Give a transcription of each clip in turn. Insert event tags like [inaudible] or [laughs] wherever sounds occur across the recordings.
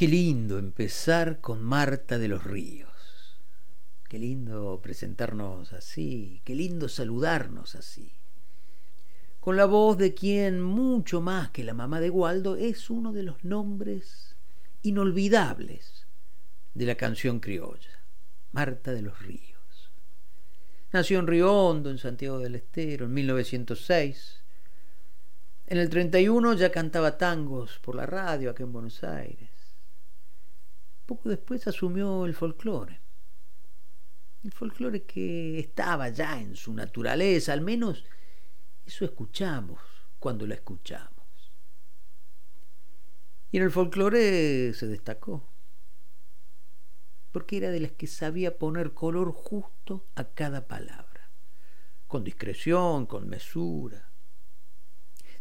Qué lindo empezar con Marta de los Ríos. Qué lindo presentarnos así, qué lindo saludarnos así. Con la voz de quien, mucho más que la mamá de Waldo, es uno de los nombres inolvidables de la canción criolla, Marta de los Ríos. Nació en Río Hondo, en Santiago del Estero, en 1906. En el 31 ya cantaba tangos por la radio acá en Buenos Aires poco después asumió el folclore. El folclore que estaba ya en su naturaleza, al menos eso escuchamos cuando la escuchamos. Y en el folclore se destacó, porque era de las que sabía poner color justo a cada palabra, con discreción, con mesura.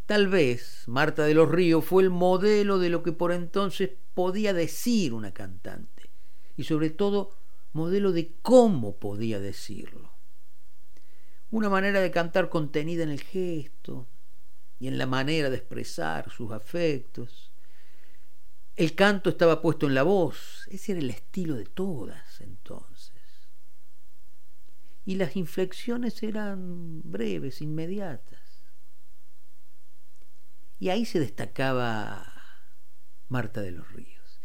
Tal vez Marta de los Ríos fue el modelo de lo que por entonces podía decir una cantante y sobre todo modelo de cómo podía decirlo. Una manera de cantar contenida en el gesto y en la manera de expresar sus afectos. El canto estaba puesto en la voz, ese era el estilo de todas entonces. Y las inflexiones eran breves, inmediatas. Y ahí se destacaba Marta de los Ríos,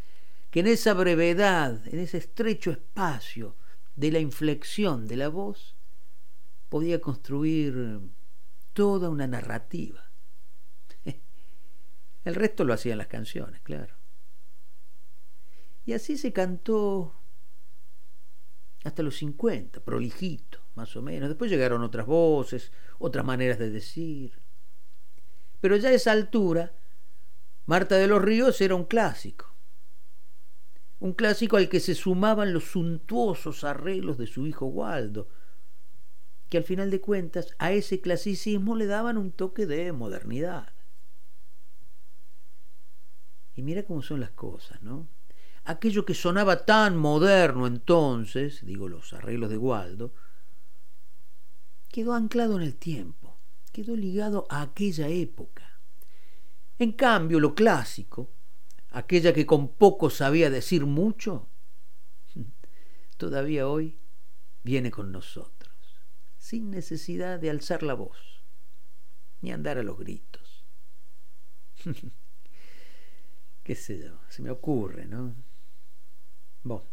que en esa brevedad, en ese estrecho espacio de la inflexión de la voz, podía construir toda una narrativa. [laughs] El resto lo hacían las canciones, claro. Y así se cantó hasta los 50, prolijito, más o menos. Después llegaron otras voces, otras maneras de decir. Pero ya a esa altura, Marta de los Ríos era un clásico. Un clásico al que se sumaban los suntuosos arreglos de su hijo Waldo, que al final de cuentas a ese clasicismo le daban un toque de modernidad. Y mira cómo son las cosas, ¿no? Aquello que sonaba tan moderno entonces, digo los arreglos de Waldo, quedó anclado en el tiempo, quedó ligado a aquella época. En cambio, lo clásico, aquella que con poco sabía decir mucho, [laughs] todavía hoy viene con nosotros, sin necesidad de alzar la voz, ni andar a los gritos. [laughs] qué sé yo, se me ocurre, ¿no? Bueno,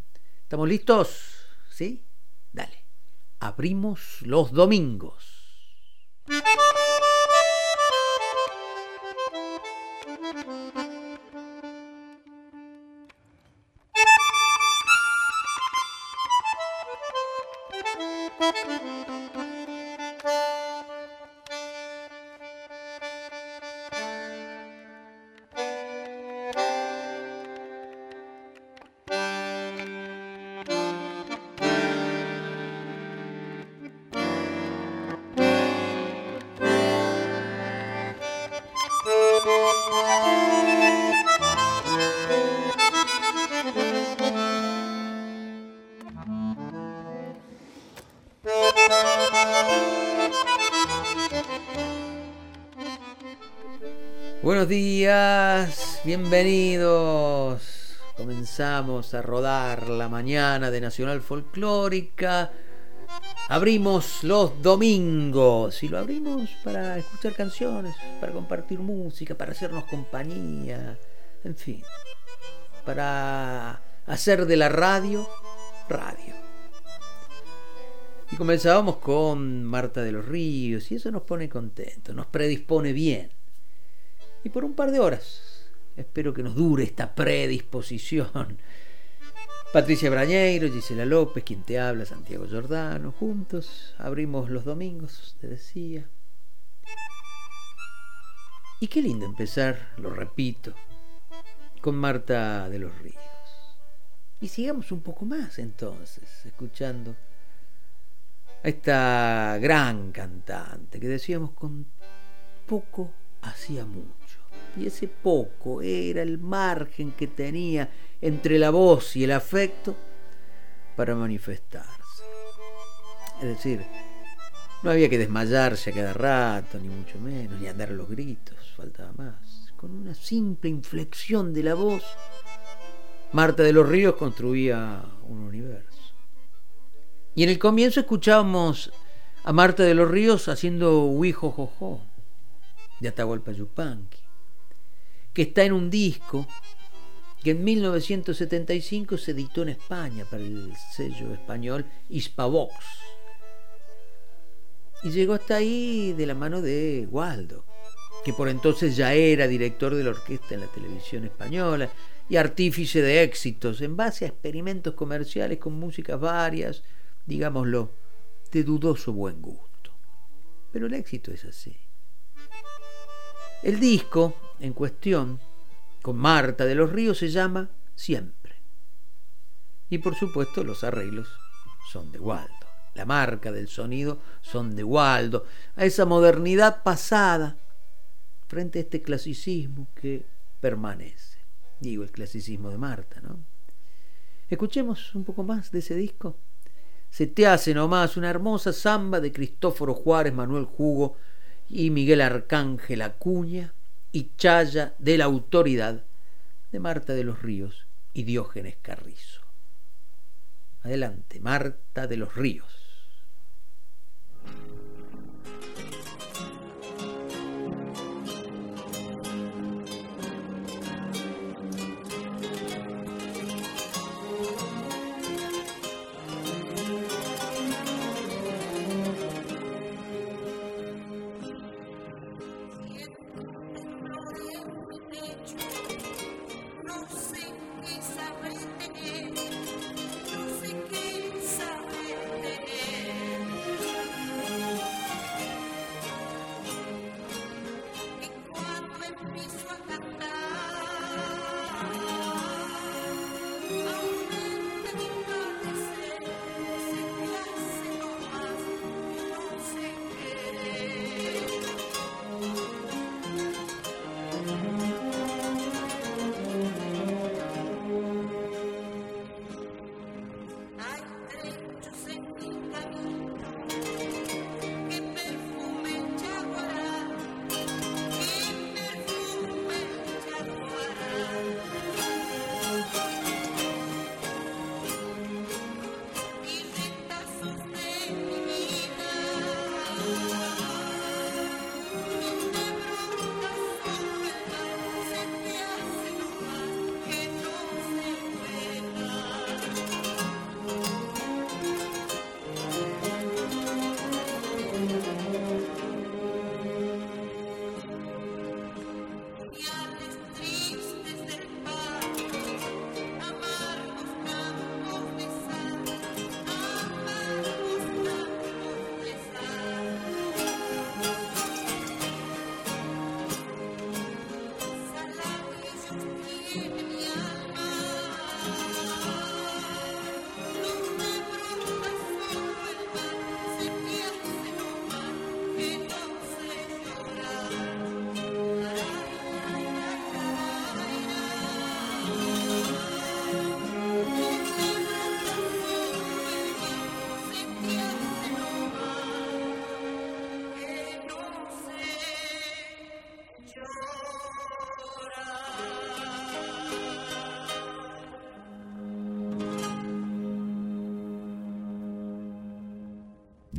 ¿estamos listos? ¿Sí? Dale. Abrimos los domingos. thank you días, bienvenidos. Comenzamos a rodar la mañana de Nacional Folclórica. Abrimos los domingos y lo abrimos para escuchar canciones, para compartir música, para hacernos compañía, en fin, para hacer de la radio radio. Y comenzábamos con Marta de los Ríos y eso nos pone contentos, nos predispone bien y por un par de horas. Espero que nos dure esta predisposición. Patricia Brañeiro, Gisela López, quien te habla, Santiago Giordano, juntos abrimos los domingos, te decía. Y qué lindo empezar, lo repito, con Marta de los Ríos. Y sigamos un poco más entonces, escuchando a esta gran cantante que decíamos con poco hacía mucho y ese poco era el margen que tenía entre la voz y el afecto para manifestarse. Es decir, no había que desmayarse a cada rato, ni mucho menos, ni andar los gritos, faltaba más. Con una simple inflexión de la voz, Marta de los Ríos construía un universo. Y en el comienzo escuchábamos a Marta de los Ríos haciendo Huijo Jojo de Atahualpa Yupanqui que está en un disco que en 1975 se editó en España para el sello español Hispavox. Y llegó hasta ahí de la mano de Waldo, que por entonces ya era director de la orquesta en la televisión española y artífice de éxitos en base a experimentos comerciales con músicas varias, digámoslo, de dudoso buen gusto. Pero el éxito es así. El disco en cuestión, con Marta de los Ríos, se llama Siempre. Y por supuesto los arreglos son de Waldo. La marca del sonido son de Waldo. A esa modernidad pasada frente a este clasicismo que permanece. Digo, el clasicismo de Marta, ¿no? Escuchemos un poco más de ese disco. Se te hace nomás una hermosa samba de Cristóforo Juárez, Manuel Jugo y Miguel Arcángel Acuña y Chaya de la Autoridad de Marta de los Ríos y Diógenes Carrizo. Adelante, Marta de los Ríos.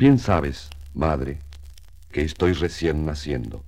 Bien sabes, madre, que estoy recién naciendo.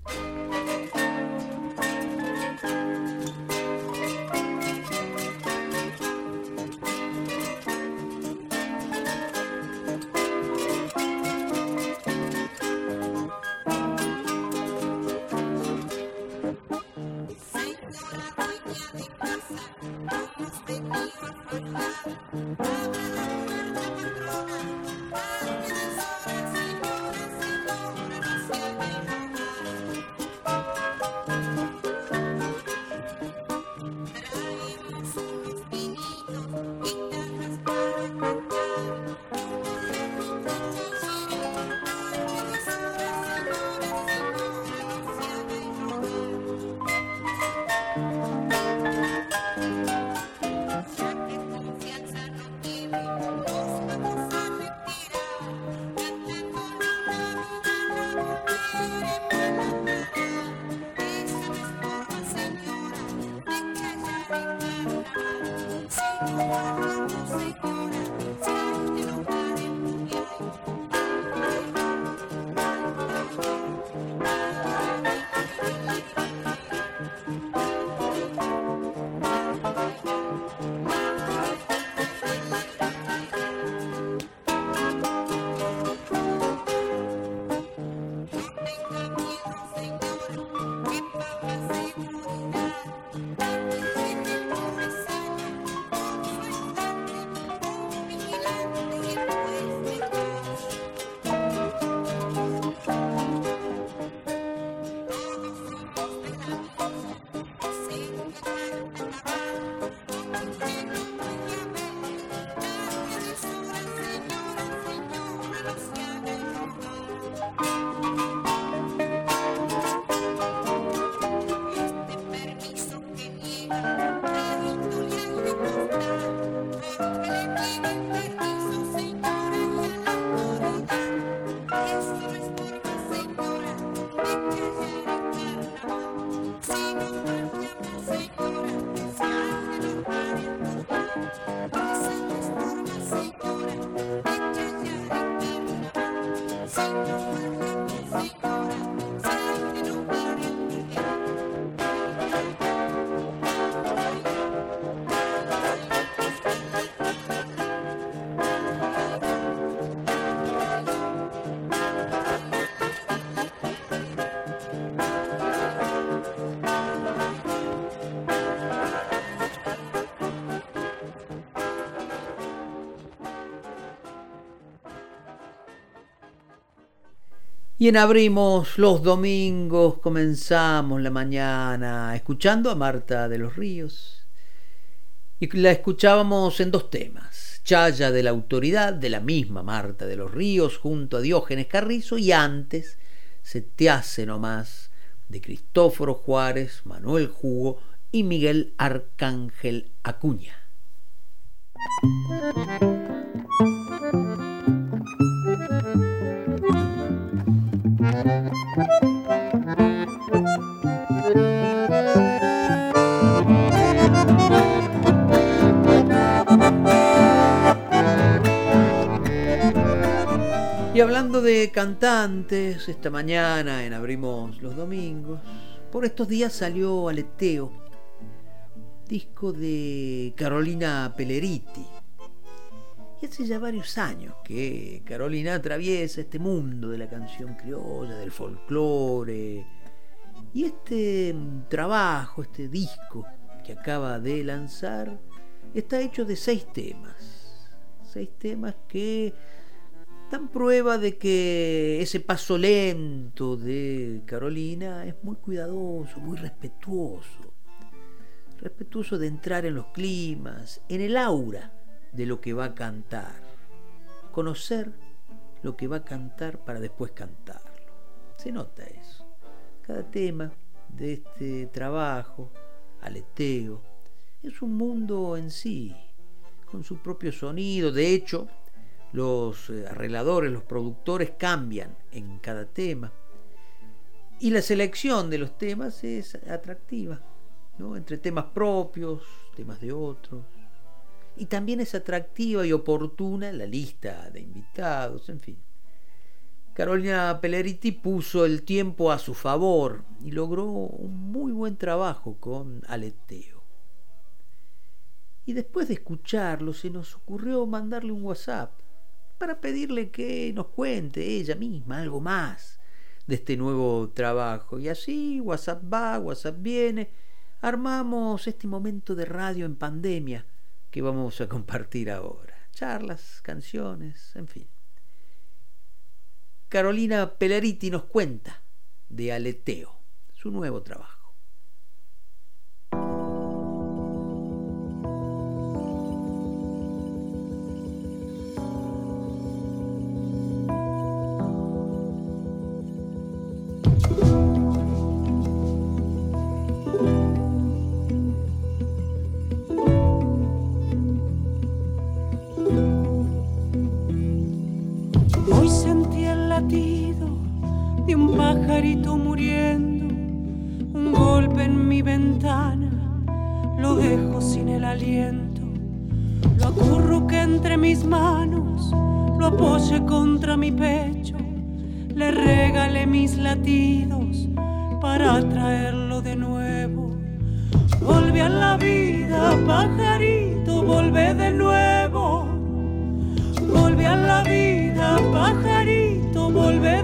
Y en Abrimos los domingos comenzamos la mañana escuchando a Marta de los Ríos. Y la escuchábamos en dos temas. Chaya de la Autoridad, de la misma Marta de los Ríos, junto a Diógenes Carrizo, y antes Se te hace nomás, de Cristóforo Juárez, Manuel Jugo y Miguel Arcángel Acuña. Hablando de cantantes, esta mañana en Abrimos los Domingos, por estos días salió Aleteo, disco de Carolina Peleriti. Y hace ya varios años que Carolina atraviesa este mundo de la canción criolla, del folclore. Y este trabajo, este disco que acaba de lanzar, está hecho de seis temas. Seis temas que dan prueba de que ese paso lento de Carolina es muy cuidadoso, muy respetuoso. Respetuoso de entrar en los climas, en el aura de lo que va a cantar. Conocer lo que va a cantar para después cantarlo. Se nota eso. Cada tema de este trabajo, aleteo, es un mundo en sí, con su propio sonido. De hecho, los eh, arregladores, los productores cambian en cada tema. Y la selección de los temas es atractiva, ¿no? entre temas propios, temas de otros. Y también es atractiva y oportuna la lista de invitados, en fin. Carolina Pelleriti puso el tiempo a su favor y logró un muy buen trabajo con Aleteo. Y después de escucharlo se nos ocurrió mandarle un WhatsApp para pedirle que nos cuente ella misma algo más de este nuevo trabajo. Y así, WhatsApp va, WhatsApp viene, armamos este momento de radio en pandemia que vamos a compartir ahora. Charlas, canciones, en fin. Carolina Peleriti nos cuenta de Aleteo, su nuevo trabajo. lo dejo sin el aliento. Lo acurro que entre mis manos, lo apoye contra mi pecho, le regale mis latidos para traerlo de nuevo. Volve a la vida, pajarito, volve de nuevo. Volve a la vida, pajarito, volve de nuevo.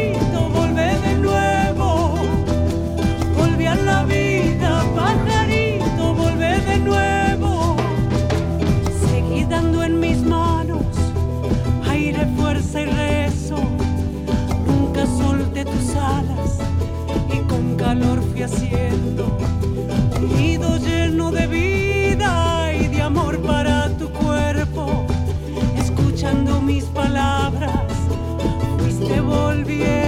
calor fui haciendo, un nido lleno de vida y de amor para tu cuerpo. Escuchando mis palabras, fuiste volviendo.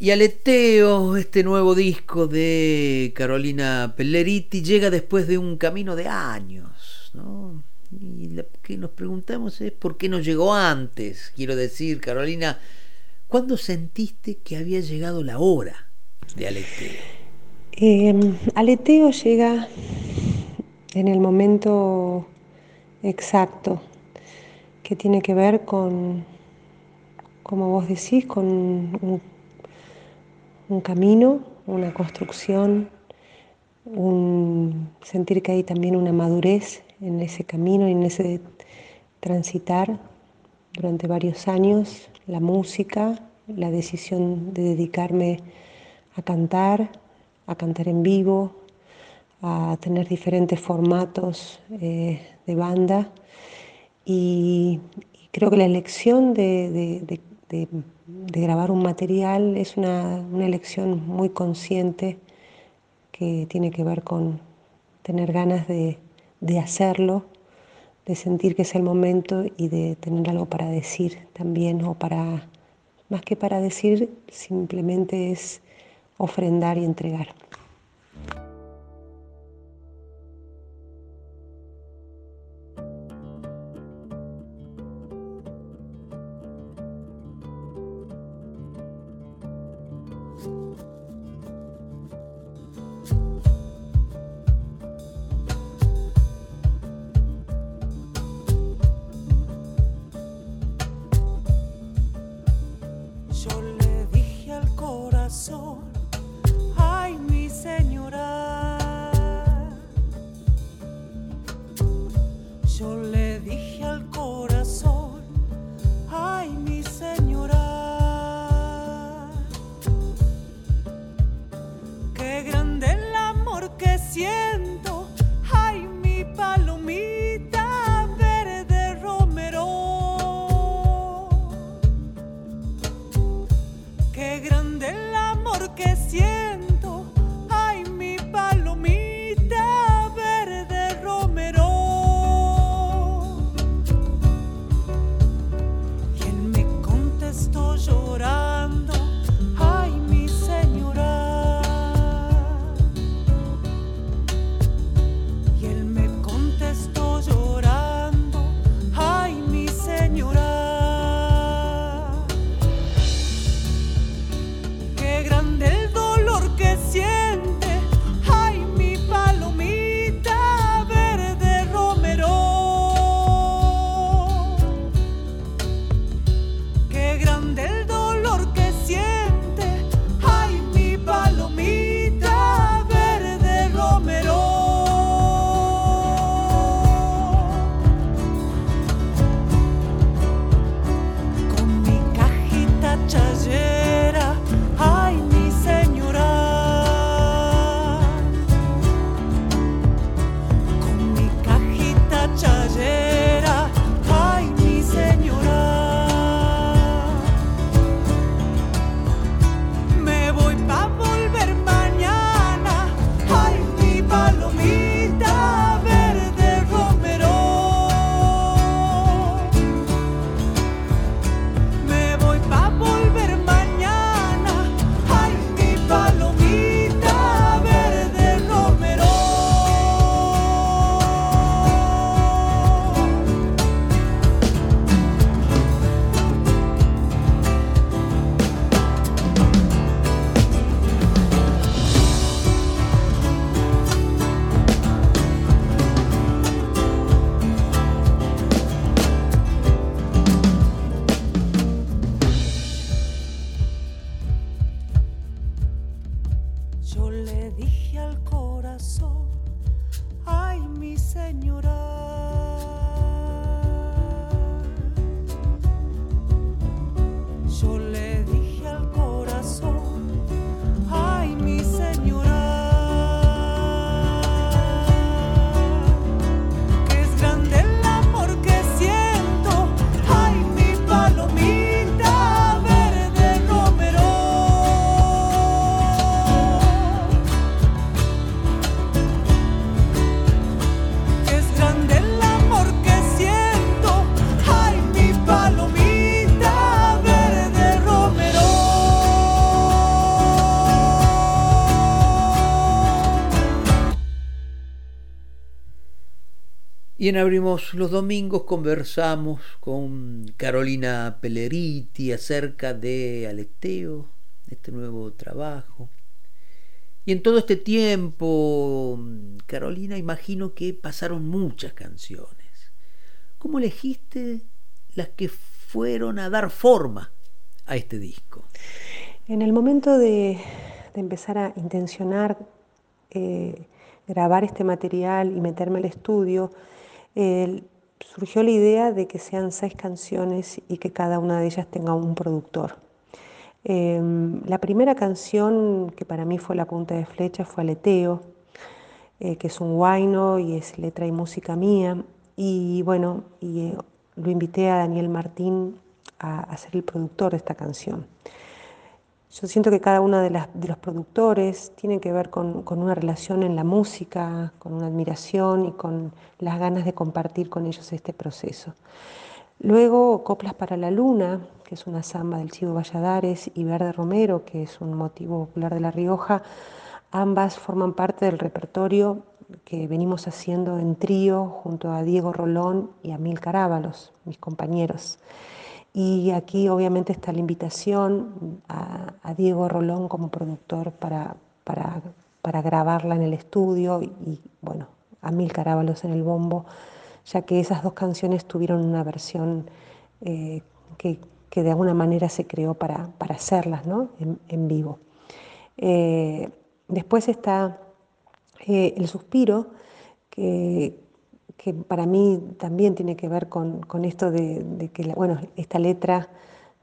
Este nuevo disco de Carolina Pelleriti, llega después de un camino de años, ¿no? Y lo que nos preguntamos es por qué no llegó antes. Quiero decir, Carolina, ¿cuándo sentiste que había llegado la hora de Aleteo? Em, Aleteo llega en el momento exacto, que tiene que ver con, como vos decís, con un un camino, una construcción, un sentir que hay también una madurez en ese camino y en ese transitar durante varios años, la música, la decisión de dedicarme a cantar, a cantar en vivo, a tener diferentes formatos eh, de banda. Y, creo que la elección de, grabar un material es una, elección muy consciente que tiene que ver con tener ganas de, de hacerlo, de sentir que es el momento y de tener algo para decir también o para, más que para decir, simplemente es ofrendar y entregar. Y en Abrimos los Domingos conversamos con Carolina Pelleriti acerca de Aleteo, este nuevo trabajo. Y en todo este tiempo, Carolina, imagino que pasaron muchas canciones. ¿Cómo elegiste las que fueron a dar forma a este disco? En el momento de, empezar a intencionar eh, grabar este material y meterme al estudio, surgió la idea de que sean seis canciones y que cada una de ellas tenga un productor. Em, la primera canción que para mí fue la punta de flecha fue Aleteo, eh, que es un guayno y es letra y música mía. Y bueno, y, eh, lo invité a Daniel Martín a, ser el productor de esta canción. Yo siento que cada uno de, los productores tiene que ver con, una relación en la música, con una admiración y con las ganas de compartir con ellos este proceso. Luego, Coplas para la Luna, que es una samba del Chivo Valladares, y Verde Romero, que es un motivo popular de La Rioja, ambas forman parte del repertorio que venimos haciendo en trío junto a Diego Rolón y a Mil Carábalos, mis compañeros. Y aquí obviamente está la invitación a, Diego Rolón como productor para, para, grabarla en el estudio y, bueno, a Mil Carábalos en el bombo, ya que esas dos canciones tuvieron una versión eh, que, de alguna manera se creó para, para hacerlas ¿no? en, vivo. Eh, después está eh, el suspiro, que, para mí también tiene que ver con, esto de, que, bueno, esta letra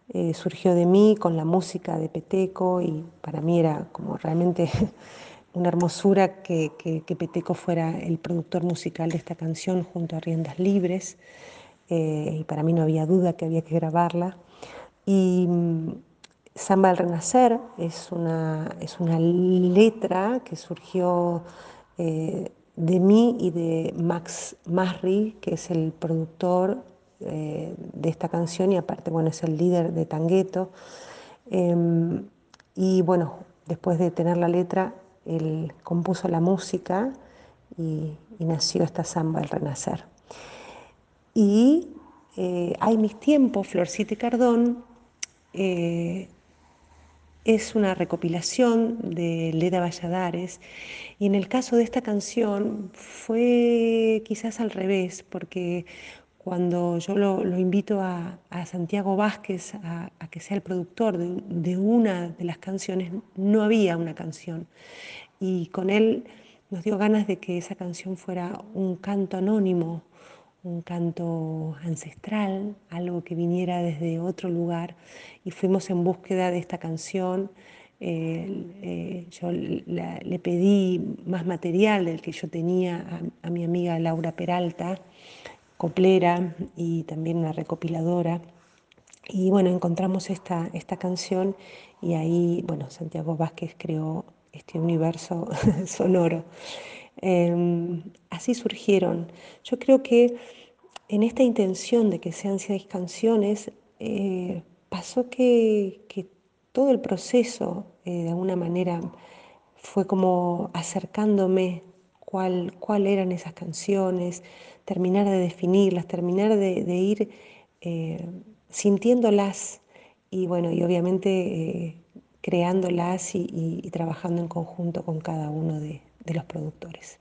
eh, surgió de mí con la música de Peteco y para mí era como realmente [laughs] una hermosura que, Peteco fuera el productor musical de esta canción junto a Riendas Libres eh, y para mí no había duda que había que grabarla. Y, mm, Samba del Renacer es una, es una letra que surgió eh, de mí y de Max Masri, que es el productor eh, de esta canción y aparte bueno, es el líder de Tangueto. Em, y bueno, después de tener la letra, él compuso la música y, nació esta samba del renacer. Y eh, hay mis tiempos, Florcita y Cardón, es una recopilación de Leda Valladares y en el caso de esta canción fue quizás al revés, porque cuando yo lo, invito a, Santiago Vázquez a, que sea el productor de, una de las canciones, no había una canción. Y con él nos dio ganas de que esa canción fuera un canto anónimo, un canto ancestral, algo que viniera desde otro lugar y fuimos en búsqueda de esta canción. Eh, yo le pedí más material del que yo tenía a, mi amiga Laura Peralta, coplera y también una recopiladora. Y bueno, encontramos esta, esta canción y ahí, bueno, Santiago Vázquez creó este universo [laughs] sonoro. Em, así surgieron. Yo creo que en esta intención de que sean seis canciones, eh, pasó que, todo el proceso, eh, de alguna manera, fue como acercándome cuál, cuál eran esas canciones, terminar de definirlas, terminar de, ir eh, sintiéndolas y bueno, y obviamente creándolas y, trabajando en conjunto con cada uno de los productores.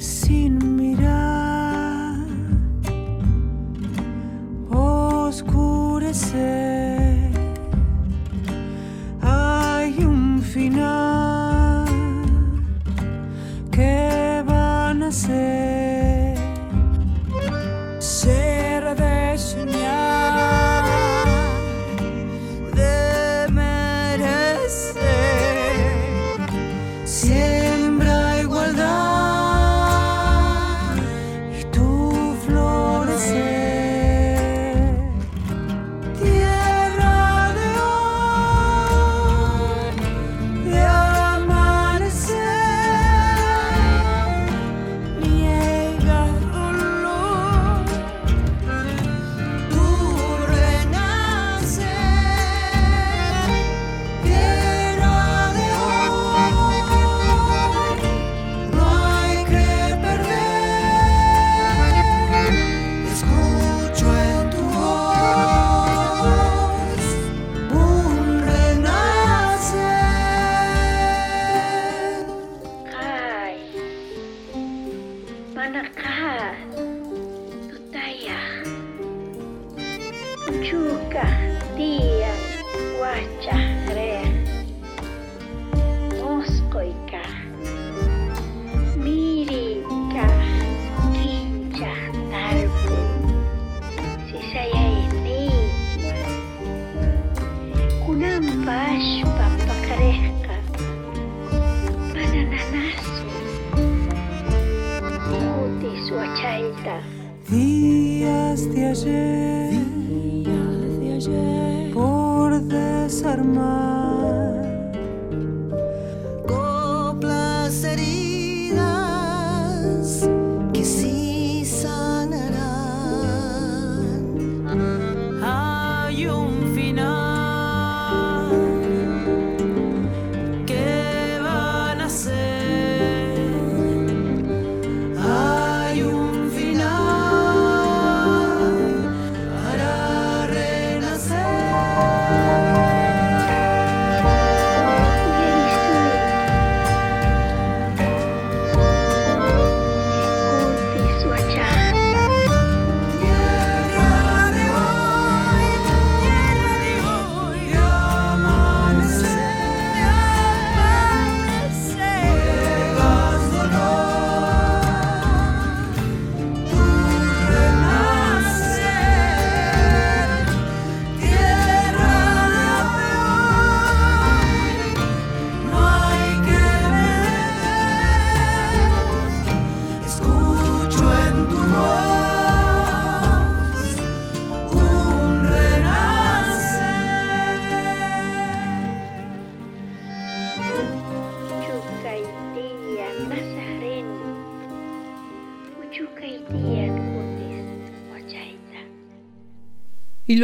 sin mirar, oscurecer.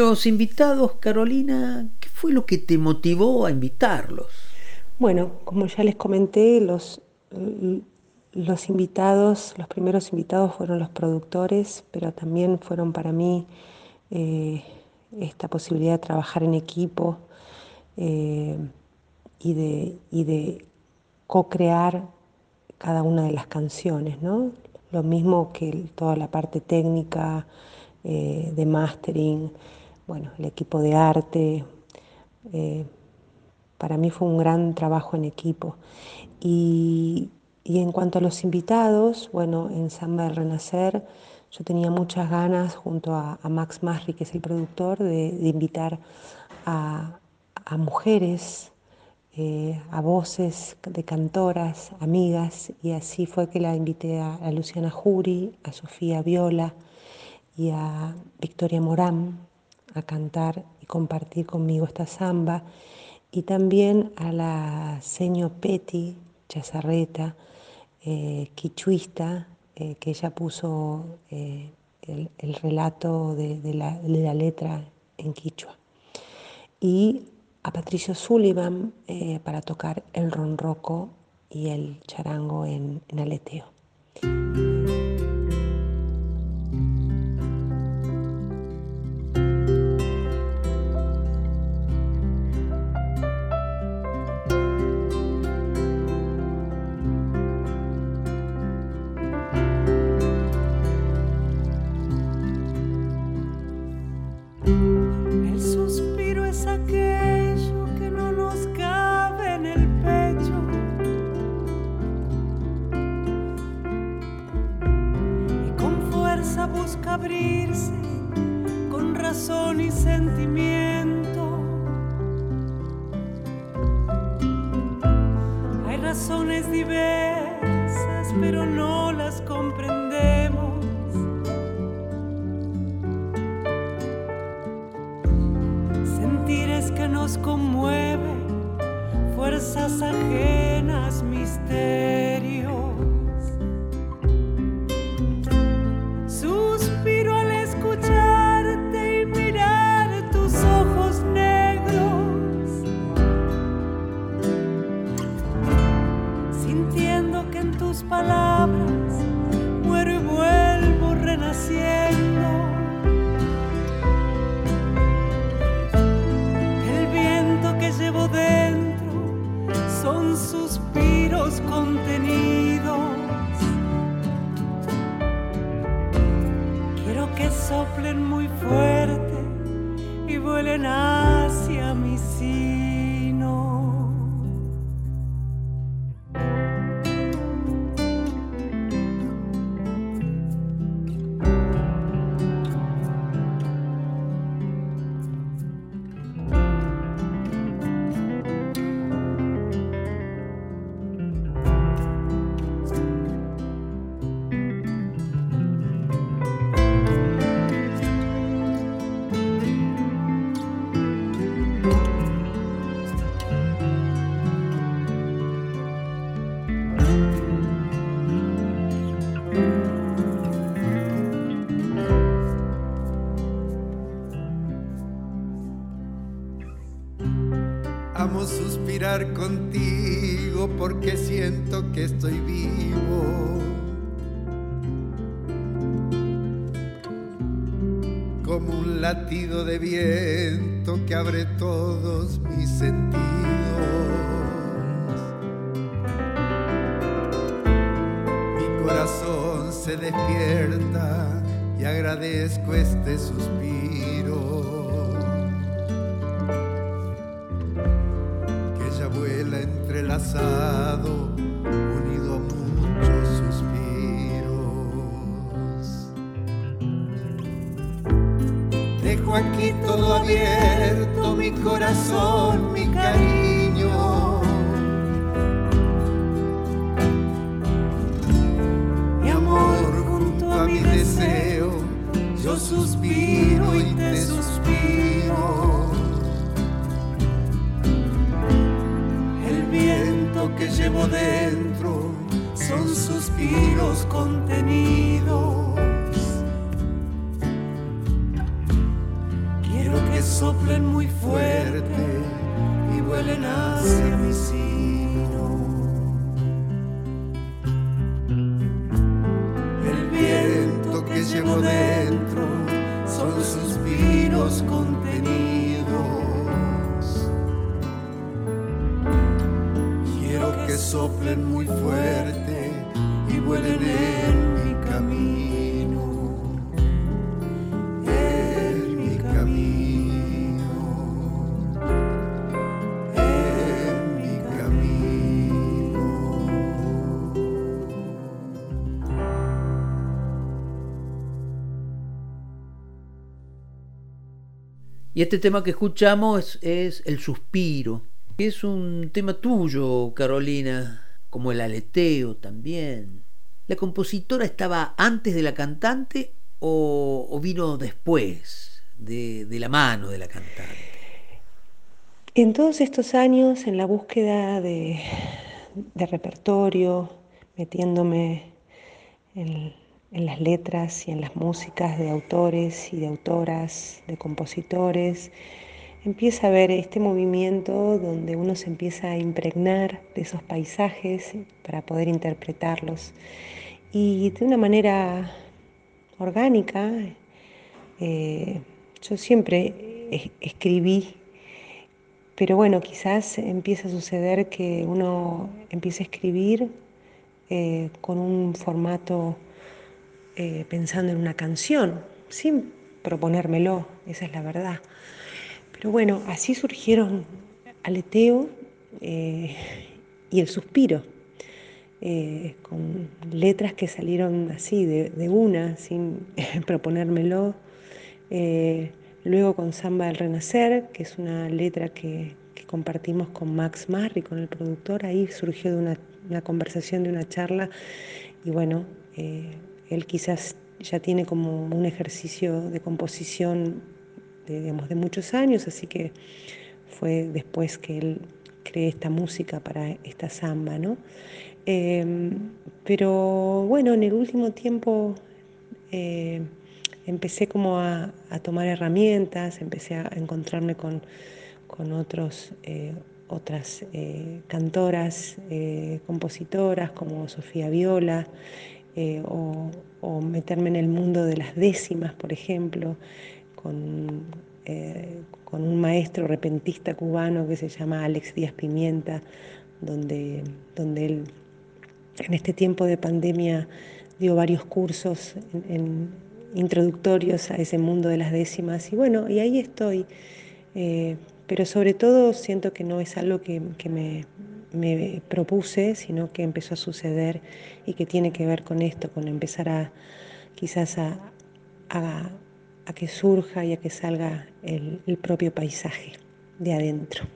Los invitados, Carolina, ¿qué fue lo que te motivó a invitarlos? Bueno, como ya les comenté, los, los invitados, los primeros invitados fueron los productores, pero también fueron para mí eh, esta posibilidad de trabajar en equipo eh, y de, y de co-crear cada una de las canciones, ¿no? Lo mismo que toda la parte técnica eh, de mastering, bueno, el equipo de arte. eh, para mí fue un gran trabajo en equipo. Y, en cuanto a los invitados, bueno, en Samba del Renacer, yo tenía muchas ganas, junto a, Max Masri, que es el productor, de, invitar a, a mujeres, eh, a voces de cantoras, amigas, y así fue que la invité a, a Luciana Jury, a Sofía Viola y a Victoria Morán a cantar y compartir conmigo esta samba, y también a la seño Petty Chazarreta, eh, quichuista, eh, que ella puso eh, el, el relato de, de la, de la letra en quichua y a Patricio Sullivan eh, para tocar el ronroco y el charango en, en aleteo. Llevo dentro son suspiros contenidos. Quiero que soplen muy fuerte y vuelen hacia mi sino. Este tema que escuchamos es, El Suspiro, que es un tema tuyo, Carolina, como el aleteo también. ¿La compositora estaba antes de la cantante o, vino después, de, de la mano de la cantante? En todos estos años, en la búsqueda de, de repertorio, metiéndome en, en las letras y en las músicas de autores y de autoras, de compositores, empieza a ver este movimiento donde uno se empieza a impregnar de esos paisajes para poder interpretarlos. Y de una manera orgánica, eh, yo siempre es- escribí, pero bueno, quizás empieza a suceder que uno empieza a escribir eh, con un formato eh, pensando en una canción, sin proponérmelo, esa es la verdad. Pero bueno, así surgieron Aleteo eh, y El Suspiro, eh, con letras que salieron así, de, una, sin [laughs] proponérmelo. Luego con Samba del Renacer, que es una letra que, compartimos con Max Marri, con el productor, ahí surgió de una, conversación, de una charla, y bueno, él quizás ya tiene como un ejercicio de composición de, digamos, de muchos años, así que fue después que él creé esta música para esta samba, ¿no? Eh, pero bueno, en el último tiempo eh, empecé como a, tomar herramientas, empecé a encontrarme con, con eh, otras cantoras, compositoras como Sofía Viola, eh, o, o, meterme en el mundo de las décimas, por ejemplo, con, eh, con, un maestro repentista cubano que se llama Alex Díaz Pimienta, donde, donde él en este tiempo de pandemia dio varios cursos en, en introductorios a ese mundo de las décimas y bueno, y ahí estoy. Eh, pero sobre todo siento que no es algo que, que me, me propuse, sino que empezó a suceder y que tiene que ver con esto, con empezar a quizás a, a, a que surja y a que salga el, el propio paisaje de adentro.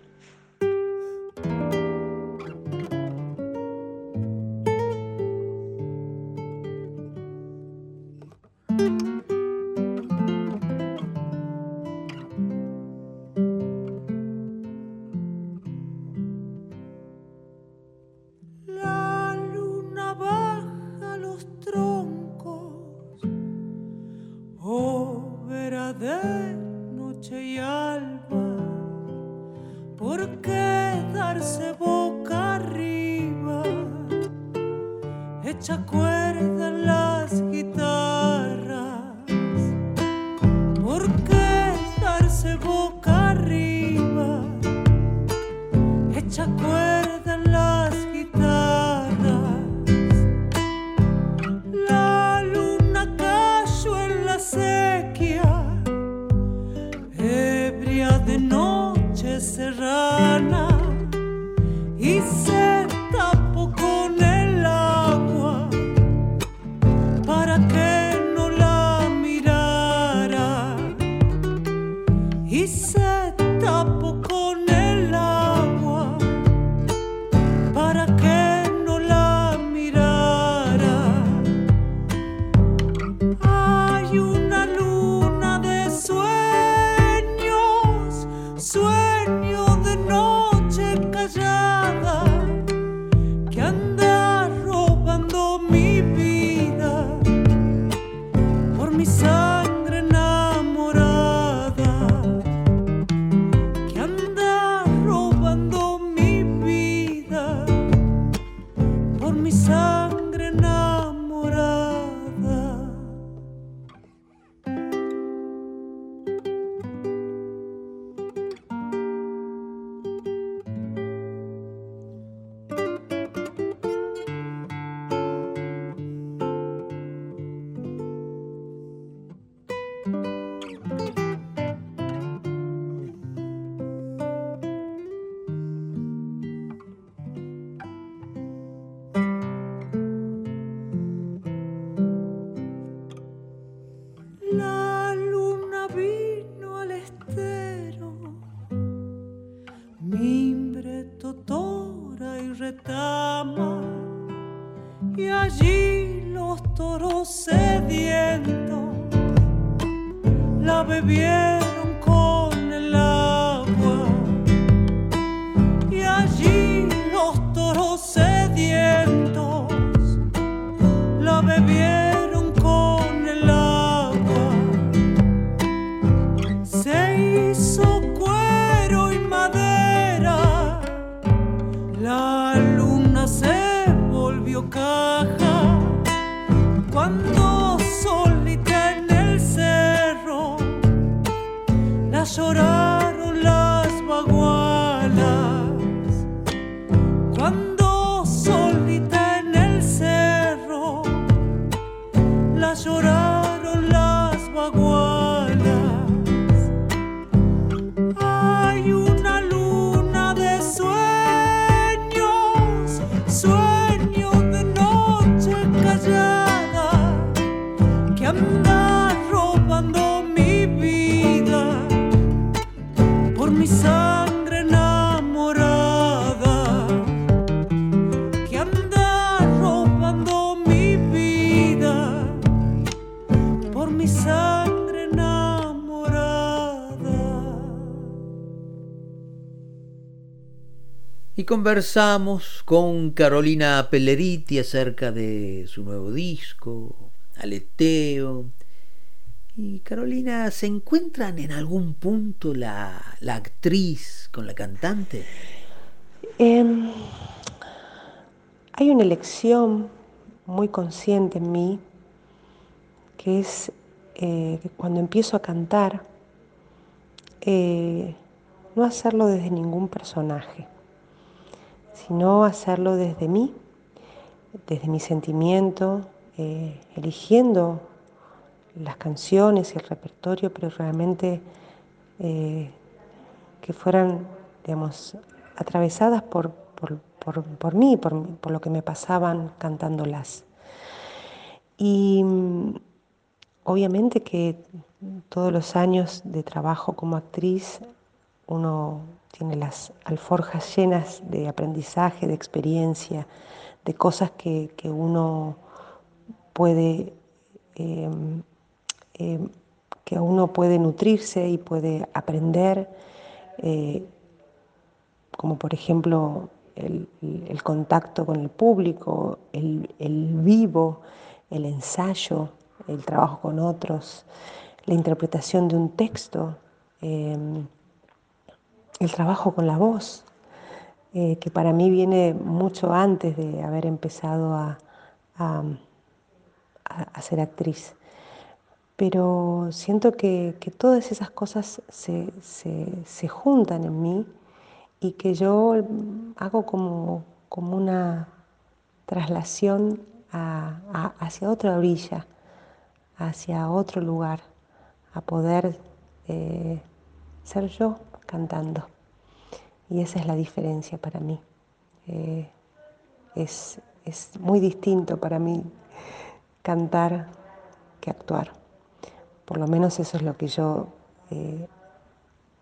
Por mi conversamos con Carolina Pelleriti acerca de su nuevo disco, Aleteo. Y Carolina, ¿se encuentran en algún punto la, la actriz con la cantante? Em, hay una elección muy consciente en mí, que es eh, que cuando empiezo a cantar, eh, no hacerlo desde ningún personaje, sino hacerlo desde mí, desde mi sentimiento, eh, eligiendo las canciones y el repertorio, pero realmente eh, que fueran, digamos, atravesadas por, por, por, por mí, por, lo que me pasaban cantándolas. Y mm, obviamente que todos los años de trabajo como actriz, uno tiene las alforjas llenas de aprendizaje, de experiencia, de cosas que, que uno puede eh, eh, uno puede nutrirse y puede aprender, eh, como por ejemplo el, contacto con el público, el, el, vivo, el ensayo, el trabajo con otros, la interpretación de un texto. Eh, el trabajo con la voz, eh, que para mí viene mucho antes de haber empezado a, ser actriz. Pero siento que, todas esas cosas se, juntan en mí y que yo hago como, como una traslación hacia otra orilla, hacia otro lugar, a poder eh, ser yo cantando. Y esa es la diferencia para mí. Eh, es, muy distinto para mí cantar que actuar. Por lo menos eso es lo que yo eh,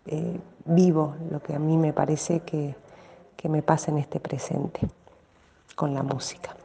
eh, vivo, lo que a mí me parece que, que me pasa en este presente con la música.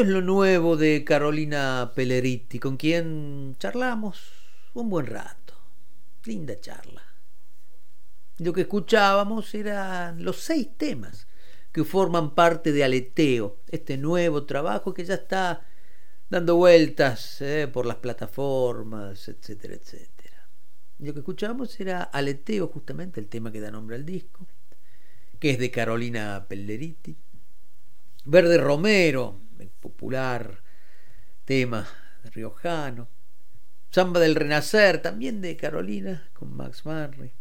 Es lo nuevo de Carolina Pelleriti, con quien charlamos un buen rato. Linda charla. Lo que escuchábamos eran los seis temas que forman parte de Aleteo, este nuevo trabajo que ya está dando vueltas eh, por las plataformas, etcétera, etcétera. Lo que escuchábamos era Aleteo, justamente el tema que da nombre al disco, que es de Carolina Pelleriti. Verde Romero, popular tema riojano. Samba del Renacer, también de Carolina, con Max Marley.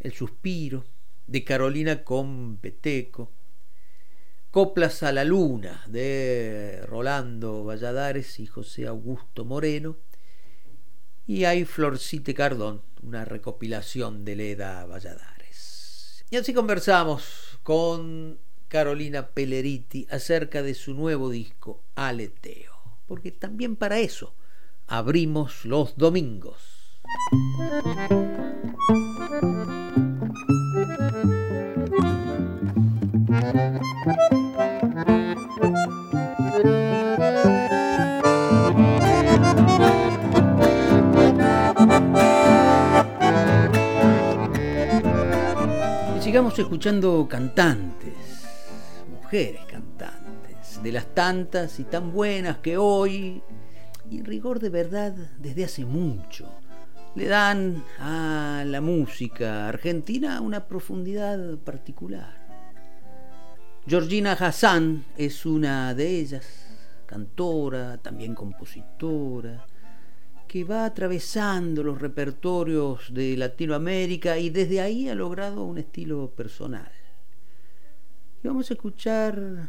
El Suspiro, de Carolina con Peteco. Coplas a la Luna, de Rolando Valladares y José Augusto Moreno. Y hay Florcite Cardón, una recopilación de Leda Valladares. Y así conversamos con Carolina Pelleriti acerca de su nuevo disco Aleteo, porque también para eso abrimos los domingos. Sigamos escuchando cantantes, cantantes, de las tantas y tan buenas que hoy, y en rigor de verdad desde hace mucho, le dan a la música argentina una profundidad particular. Georgina Hassan es una de ellas, cantora, también compositora, que va atravesando los repertorios de Latinoamérica y desde ahí ha logrado un estilo personal. Y vamos a escuchar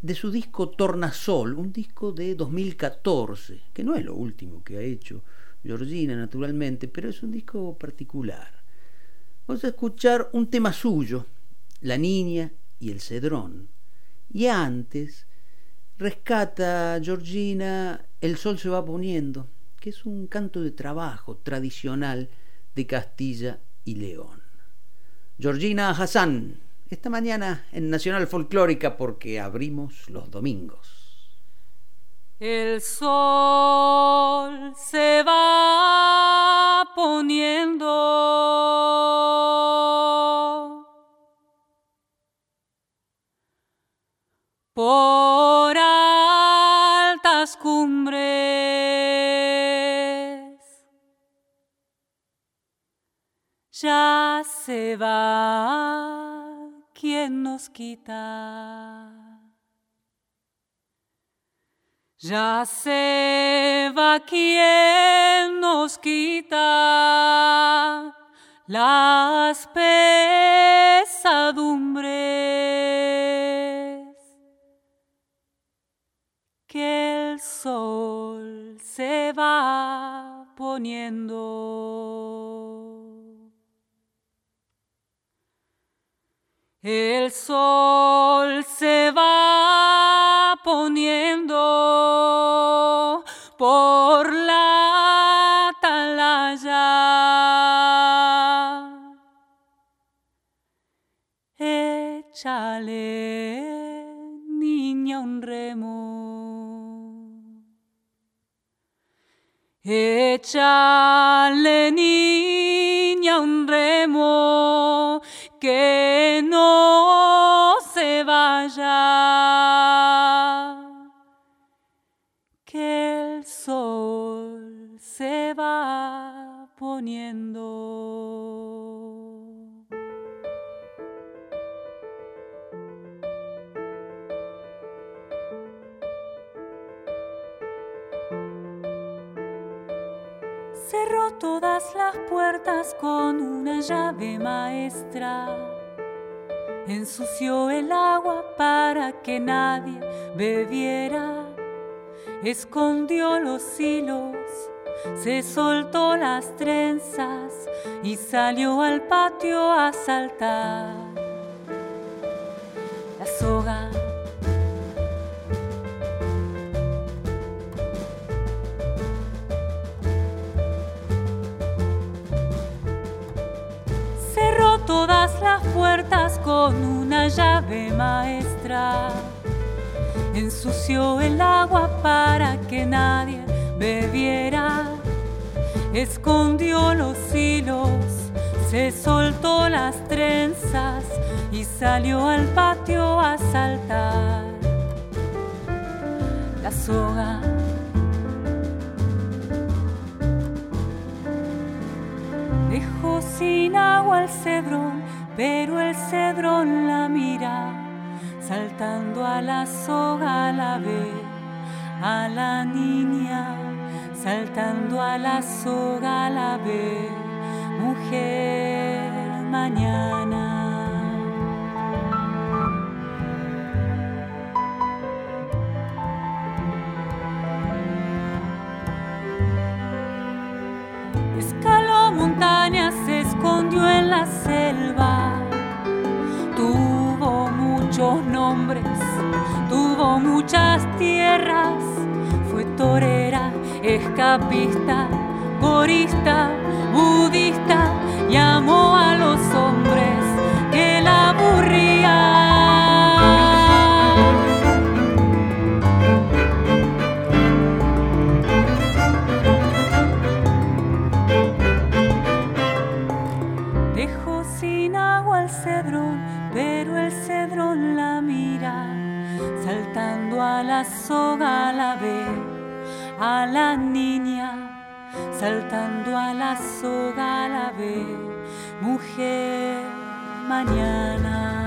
de su disco Tornasol, un disco de 2014, que no es lo último que ha hecho Georgina naturalmente, pero es un disco particular. Vamos a escuchar un tema suyo, La Niña y el Cedrón. Y antes rescata Georgina El Sol se va poniendo, que es un canto de trabajo tradicional de Castilla y León. Georgina Hassan, esta mañana en Nacional Folclórica porque abrimos los domingos. El sol se va poniendo por altas cumbres. Ya se va nos quita. Ya se va quien nos quita las pesadumbres que el sol se va poniendo. El sol se va poniendo por la atalaya. Échale, niña, un remo. Échale, con una llave maestra. Ensució el agua para que nadie bebiera. Escondió los hilos, se soltó las trenzas y salió al patio a saltar. La soga todas las puertas con una llave maestra. ensució el agua para que nadie bebiera, escondió los hilos, se soltó las trenzas y salió al patio a saltar la soga. Sin agua el cedrón, pero el cedrón la mira, saltando a la soga la ve, a la niña, saltando a la soga la ve, mujer mañana. Escapista, corista, budista y amó a los hombres que la aburrían. Dejó sin agua el cedrón, pero el cedrón la mira, saltando a la soga la ve, a la niña, saltando a la soga la ve, mujer mañana.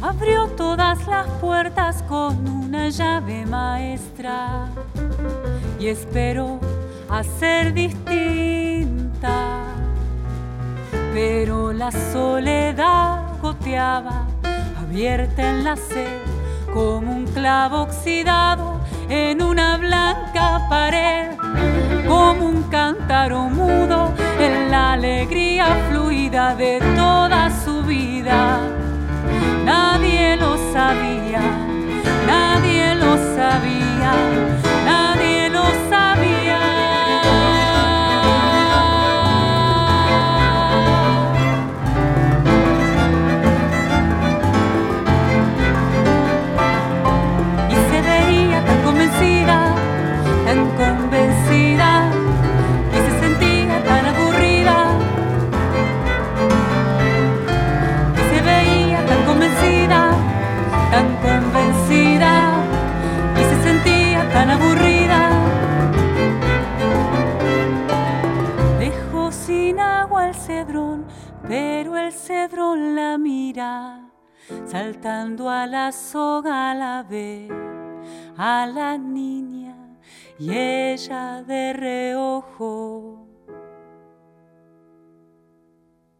Abrió todas las puertas con una llave maestra y esperó a ser distinta. Pero la soledad goteaba, abierta en la sed, como un clavo oxidado en una blanca pared, como un cántaro mudo en la alegría fluida de toda su vida. Nadie lo sabía, nadie lo sabía, cedrón la mira, saltando a la soga la ve, a la niña, y ella de reojo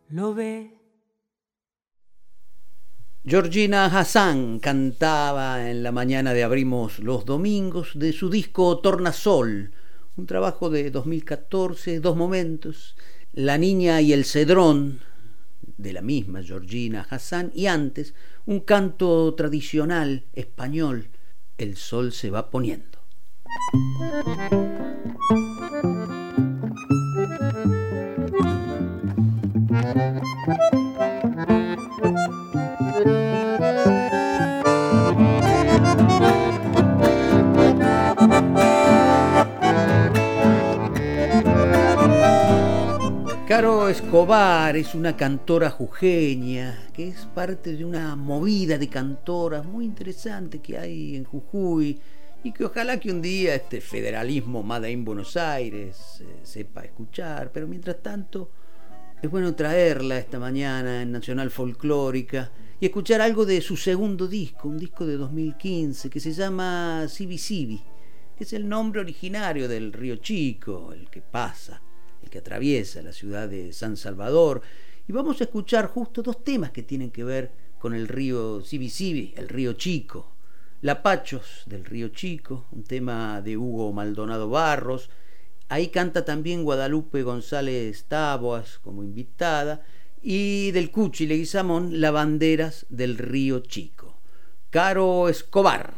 lo ve. Georgina Hassan cantaba en la mañana de Abrimos los Domingos de su disco Tornasol, un trabajo de 2014, dos momentos, La Niña y el Cedrón, de la misma Georgina Hassan, y antes un canto tradicional español, El Sol se va poniendo. Caro Escobar es una cantora jujeña que es parte de una movida de cantoras muy interesante que hay en Jujuy y que ojalá que un día este federalismo Made in Buenos Aires eh, sepa escuchar, pero mientras tanto es bueno traerla esta mañana en Nacional Folclórica y escuchar algo de su segundo disco, un disco de 2015 que se llama Sibi Sibi, que es el nombre originario del río Chico, el que pasa el que atraviesa la ciudad de San Salvador. Y vamos a escuchar justo dos temas que tienen que ver con el río Sibi el río Chico. Lapachos del río Chico, un tema de Hugo Maldonado Barros. Ahí canta también Guadalupe González Taboas como invitada. Y del Cuchi Leguizamón, Lavanderas del río Chico. Caro Escobar.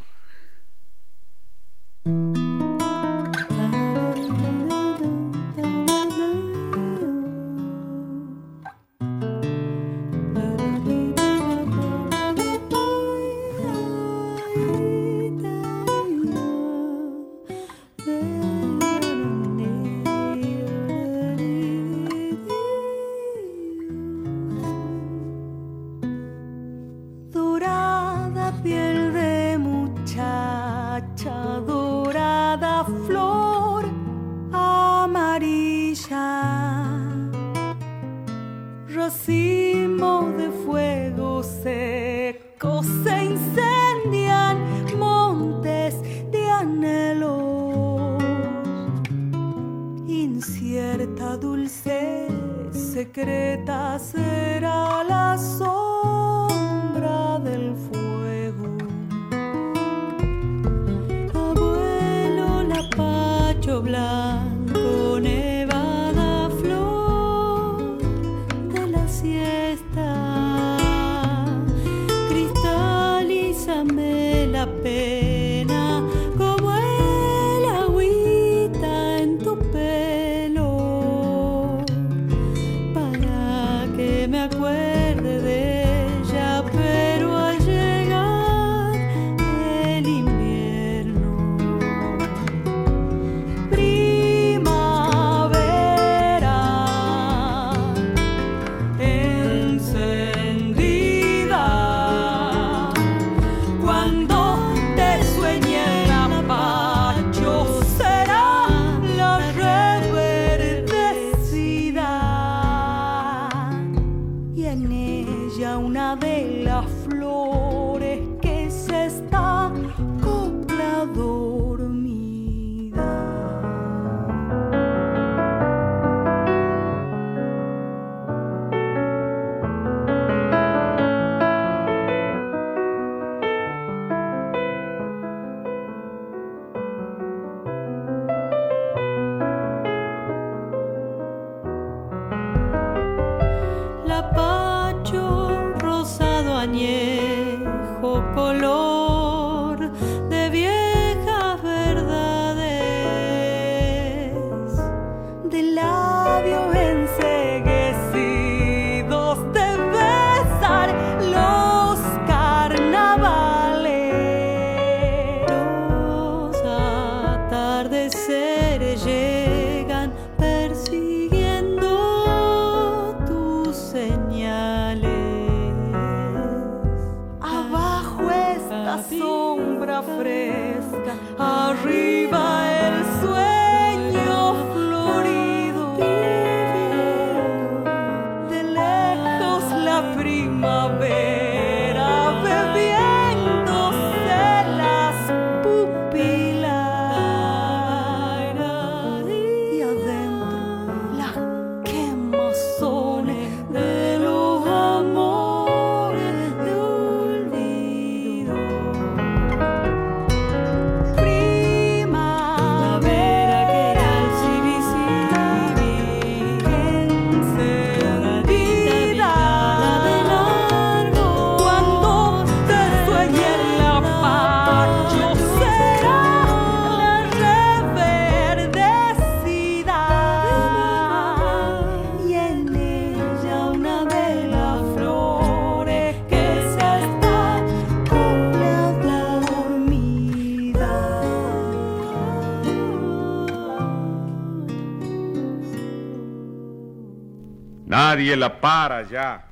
para ya.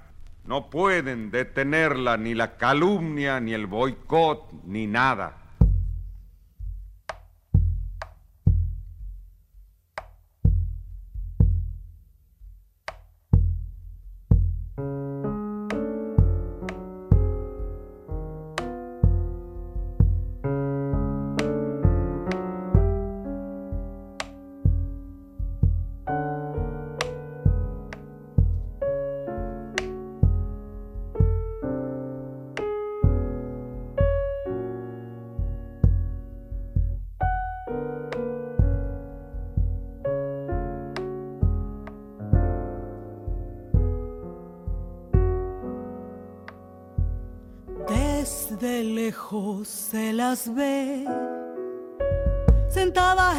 No pueden detenerla ni la calumnia, ni el boicot, ni nada. se las ve sentadas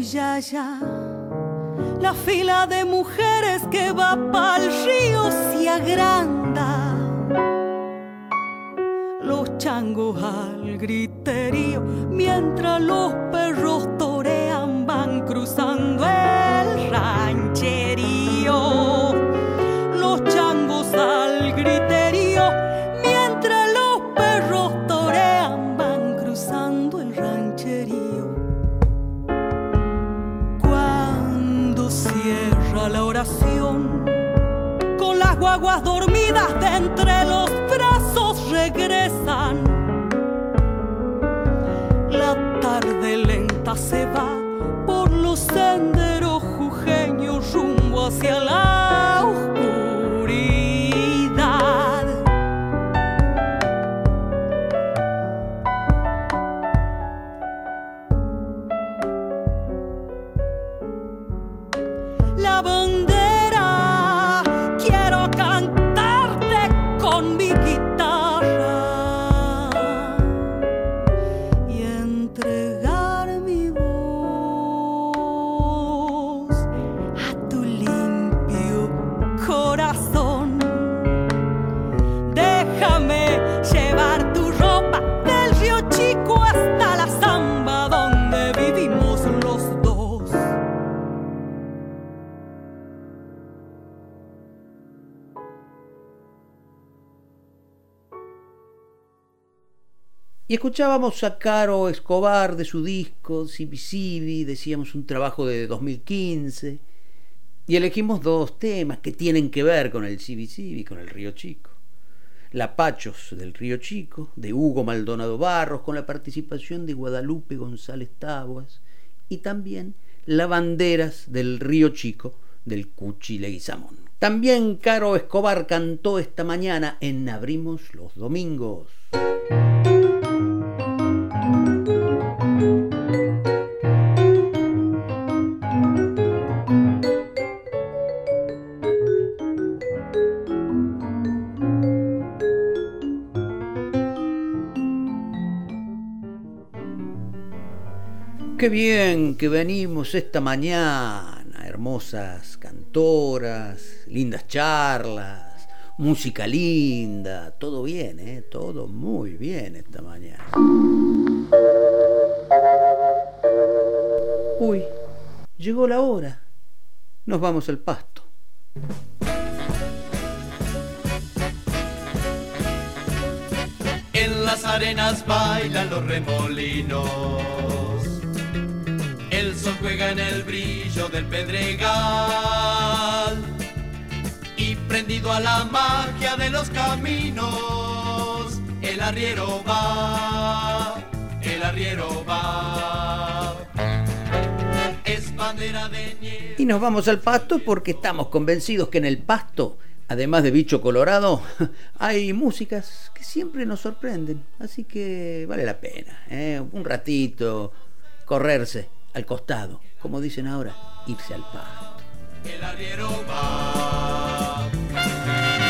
Nievas a Cuyaya, la fila de mujeres que va pa'l río se agranda. Los changos al griterío, mientras los escuchábamos a Caro Escobar de su disco Sibi, decíamos un trabajo de 2015, y elegimos dos temas que tienen que ver con el Sibi, con el Río Chico. La Pachos del Río Chico, de Hugo Maldonado Barros, con la participación de Guadalupe González Taboas, y también La Banderas del Río Chico, del Cuchi Leguizamón. También Caro Escobar cantó esta mañana en Abrimos los Domingos. Qué bien que venimos esta mañana, hermosas cantoras, lindas charlas, música linda, todo bien, ¿eh? todo muy bien esta mañana. Uy, llegó la hora, nos vamos al pasto. En las arenas bailan los remolinos. Sol juega en el brillo del pedregal. Y prendido a la magia de los caminos, el arriero va, el arriero va. Es bandera de nieve. Y nos vamos al pasto porque estamos convencidos que en el pasto, además de bicho colorado, [laughs] hay músicas que siempre nos sorprenden. Así que vale la pena, ¿eh? un ratito, correrse al costado, como dicen ahora, irse al pasto. El arriero va.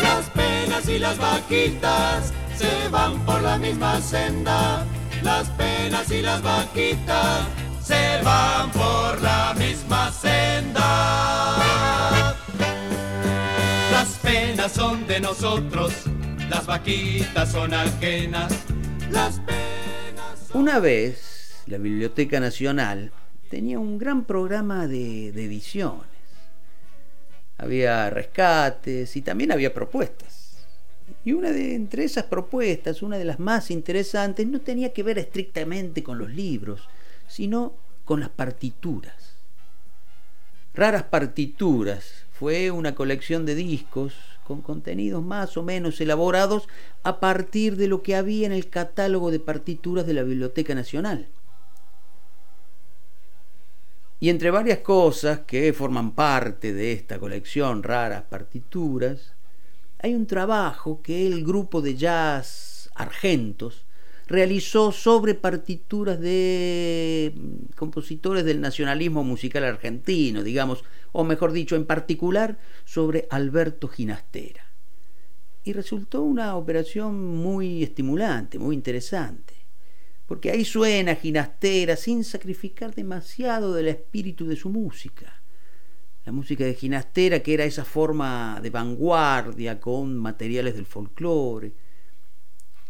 Las penas y las vaquitas se van por la misma senda. Las penas y las vaquitas se van por la misma senda. Las penas son de nosotros, las vaquitas son ajenas. Las penas. Una vez, la Biblioteca Nacional tenía un gran programa de, ediciones. Había rescates y también había propuestas. Y una de entre esas propuestas, una de las más interesantes, no tenía que ver estrictamente con los libros, sino con las partituras. Raras partituras fue una colección de discos con contenidos más o menos elaborados a partir de lo que había en el catálogo de partituras de la Biblioteca Nacional. Y entre varias cosas que forman parte de esta colección raras partituras, hay un trabajo que el grupo de jazz Argentos realizó sobre partituras de mm, compositores del nacionalismo musical argentino, digamos, o mejor dicho, en particular sobre Alberto Ginastera. Y resultó una operación muy estimulante, muy interesante porque ahí suena Ginastera sin sacrificar demasiado del espíritu de su música. La música de Ginastera, que era esa forma de vanguardia con materiales del folclore.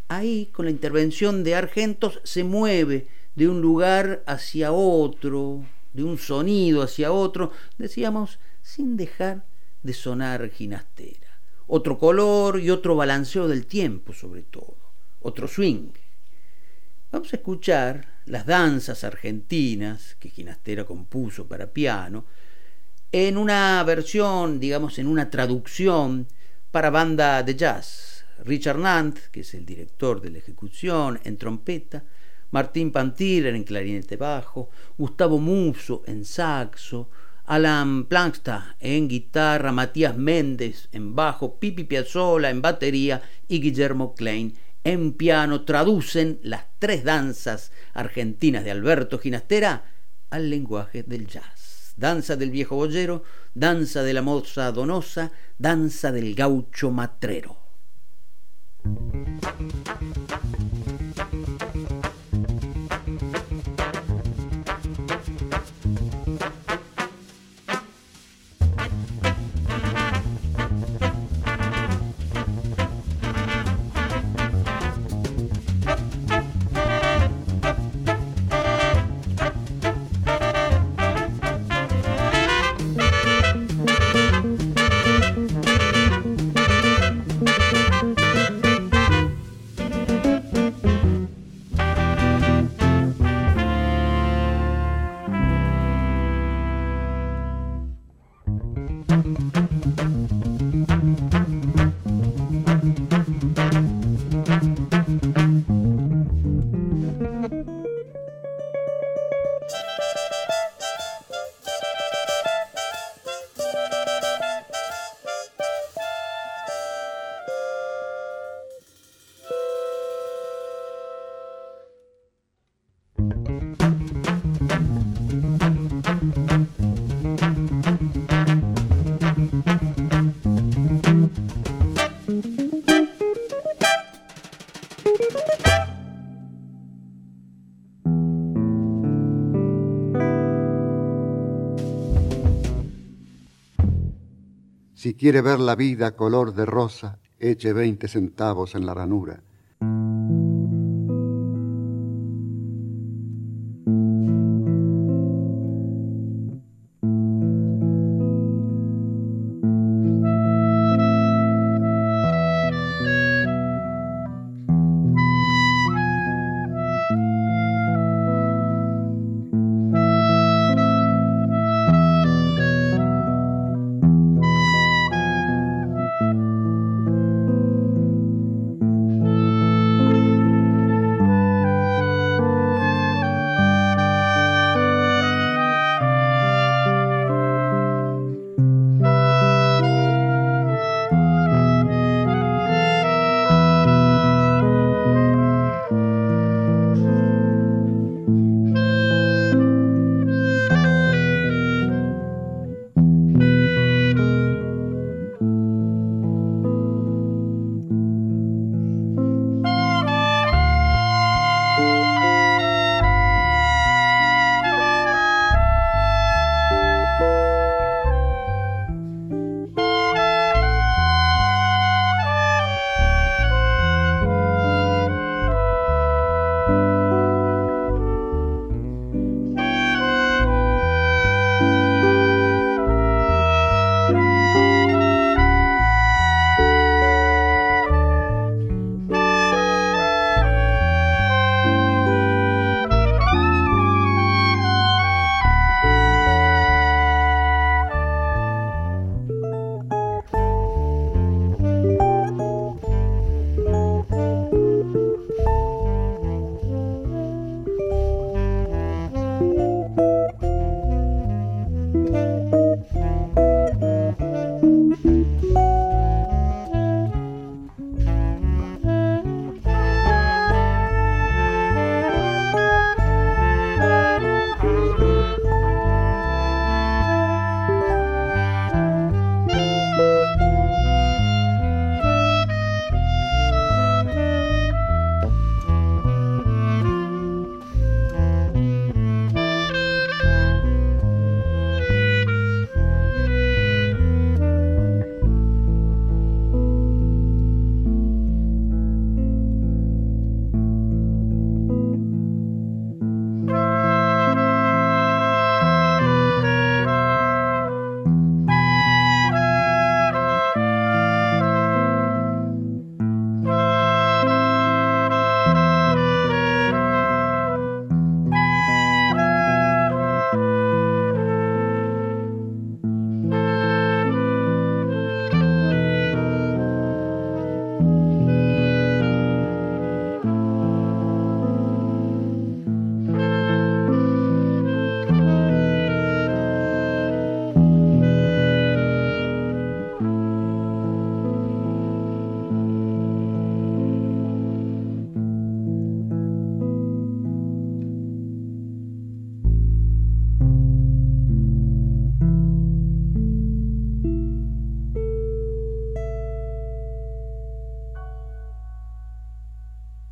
Ahí, con la intervención de Argentos, se mueve de un lugar hacia otro, de un sonido hacia otro, decíamos, sin dejar de sonar Ginastera. Otro color y otro balanceo del tiempo, sobre todo. Otro swing. Vamos a escuchar las danzas argentinas que Ginastera compuso para piano en una versión, digamos, en una traducción para banda de jazz. Richard Nant, que es el director de la ejecución, en trompeta, Martín Pantirer en clarinete bajo, Gustavo Muso en saxo, Alan Planksta en guitarra, Matías Méndez en bajo, Pipi Piazzolla en batería y Guillermo Klein en piano traducen las tres danzas argentinas de Alberto Ginastera al lenguaje del jazz. Danza del viejo boyero, danza de la moza donosa, danza del gaucho matrero. Quiere ver la vida color de rosa, eche veinte centavos en la ranura.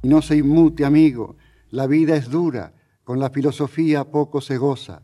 No se inmute, amigo. La vida es dura, con la filosofía poco se goza.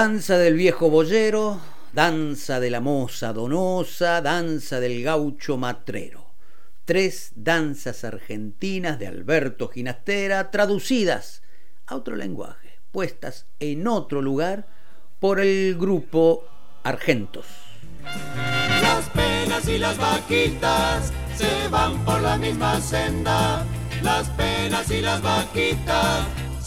Danza del viejo boyero, danza de la moza donosa, danza del gaucho matrero. Tres danzas argentinas de Alberto Ginastera traducidas a otro lenguaje, puestas en otro lugar por el grupo Argentos. Las penas y las vaquitas se van por la misma senda. Las penas y las vaquitas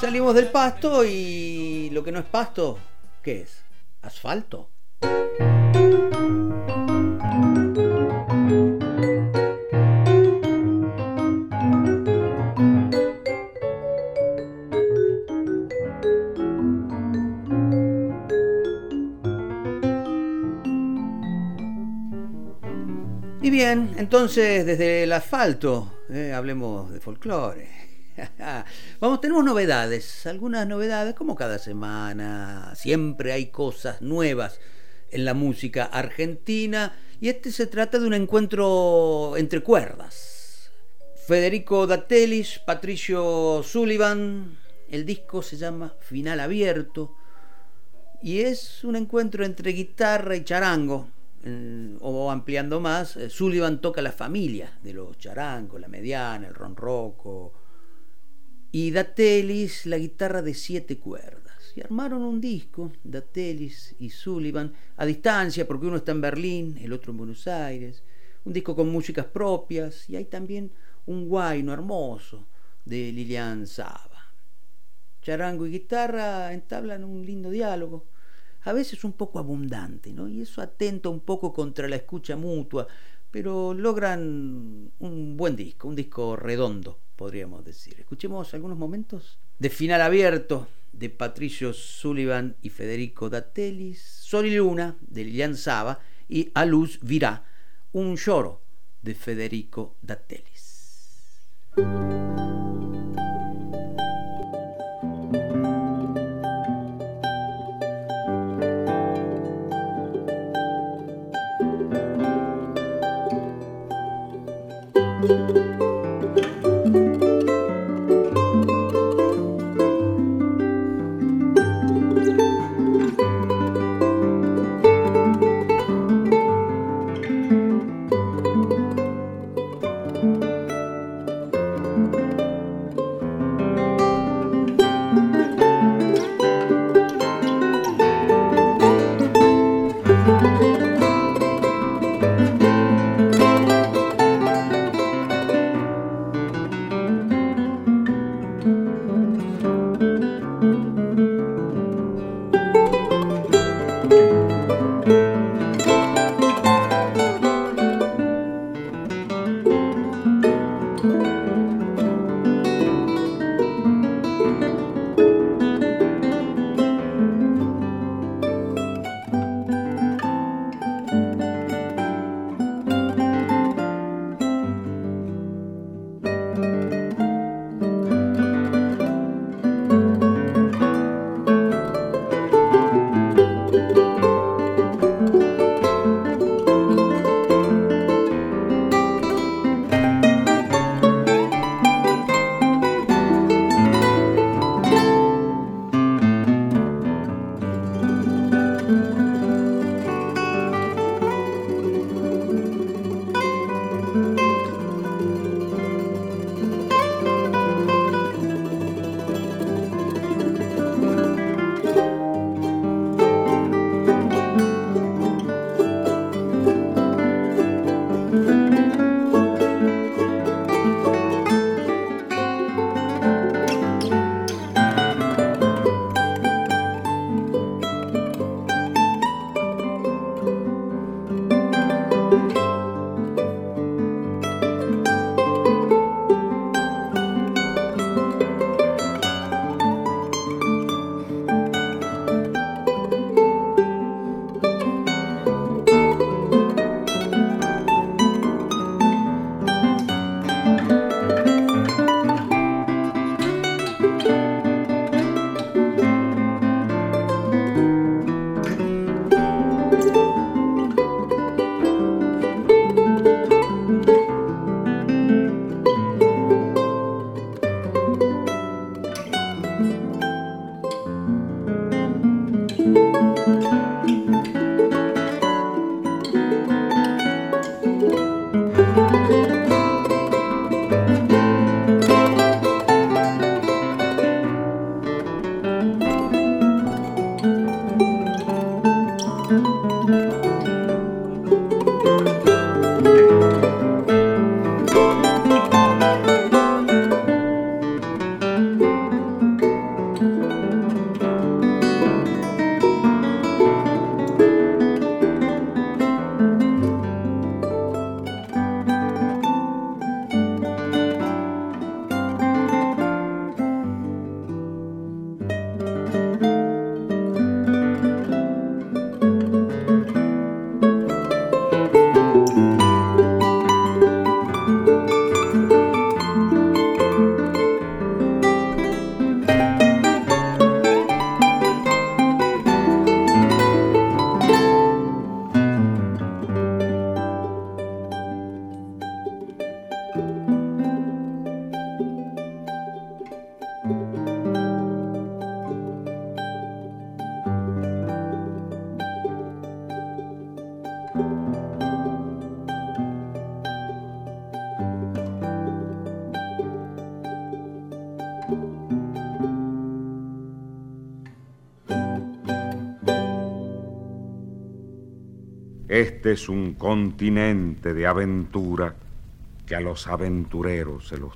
Salimos del pasto y lo que no es pasto, ¿qué es? ¿Asfalto? Y bien, entonces desde el asfalto, eh, hablemos de folclore. [laughs] Vamos, tenemos novedades, algunas novedades como cada semana. Siempre hay cosas nuevas en la música argentina y este se trata de un encuentro entre cuerdas. Federico Datelis, Patricio Sullivan, el disco se llama Final Abierto y es un encuentro entre guitarra y charango o ampliando más, eh, Sullivan toca la familia de los charangos, la mediana, el ronroco, y Datelis la guitarra de siete cuerdas. Y armaron un disco, Datelis y Sullivan, a distancia, porque uno está en Berlín, el otro en Buenos Aires, un disco con músicas propias, y hay también un guayno hermoso de Lilian Saba. Charango y guitarra entablan un lindo diálogo a veces un poco abundante, ¿no? Y eso atenta un poco contra la escucha mutua, pero logran un buen disco, un disco redondo, podríamos decir. Escuchemos algunos momentos de final abierto de Patricio Sullivan y Federico Datellis, Sol y Luna de Lilian Saba y A Luz Virá, Un lloro de Federico Datellis. es un continente de aventura que a los aventureros se los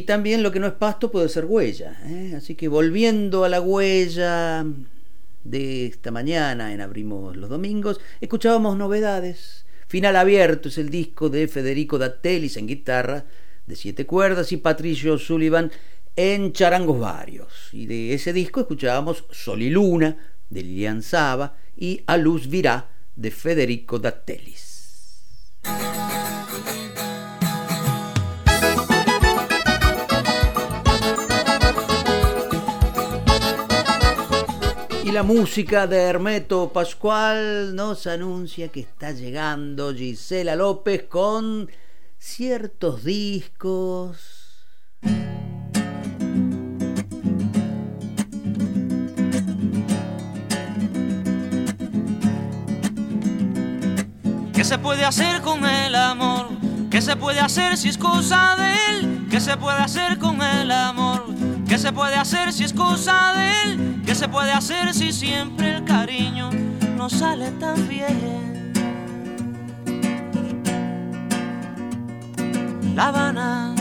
Y también lo que no es pasto puede ser huella. ¿eh? Así que volviendo a la huella de esta mañana en Abrimos los Domingos, escuchábamos novedades. Final Abierto es el disco de Federico Dattelis en guitarra de siete cuerdas y Patricio Sullivan en charangos varios. Y de ese disco escuchábamos Sol y Luna de Lilian Saba y A Luz Virá de Federico Dattelis. Y la música de Hermeto Pascual nos anuncia que está llegando Gisela López con ciertos discos. ¿Qué se puede hacer con el amor? ¿Qué se puede hacer si es cosa de él? ¿Qué se puede hacer con el amor? ¿Qué se puede hacer si es cosa de él? ¿Qué se puede hacer si siempre el cariño no sale tan bien? La Habana,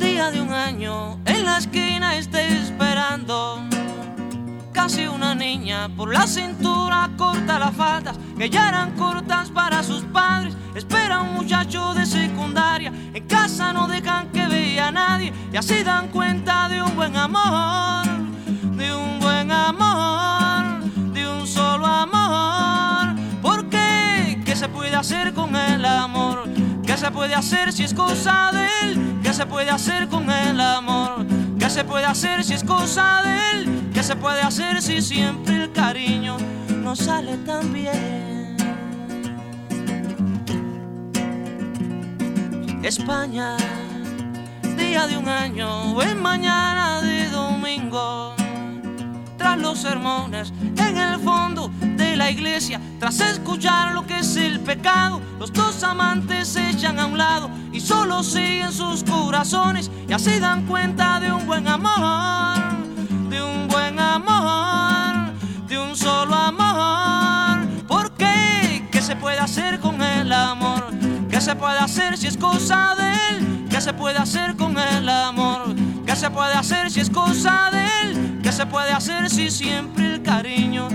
día de un año, en la esquina está esperando casi una niña. Por la cintura corta las faldas, que ya eran cortas para sus padres. Espera un muchacho de secundaria, en casa no dejan que vea a nadie. Y así dan cuenta de un buen amor, de un buen amor, de un solo amor. ¿Por qué? ¿Qué se puede hacer con el amor? ¿Qué se puede hacer si es cosa de él? ¿Qué se puede hacer con el amor? ¿Qué se puede hacer si es cosa de él? ¿Qué se puede hacer si siempre el cariño no sale tan bien? España, día de un año, en mañana de domingo tras los sermones en el fondo la iglesia, tras escuchar lo que es el pecado, los dos amantes se echan a un lado y solo siguen sus corazones y así dan cuenta de un buen amor, de un buen amor, de un solo amor. ¿Por qué? ¿Qué se puede hacer con el amor? ¿Qué se puede hacer si es cosa de él? ¿Qué se puede hacer con el amor? ¿Qué se puede hacer si es cosa de él? ¿Qué se puede hacer si siempre el cariño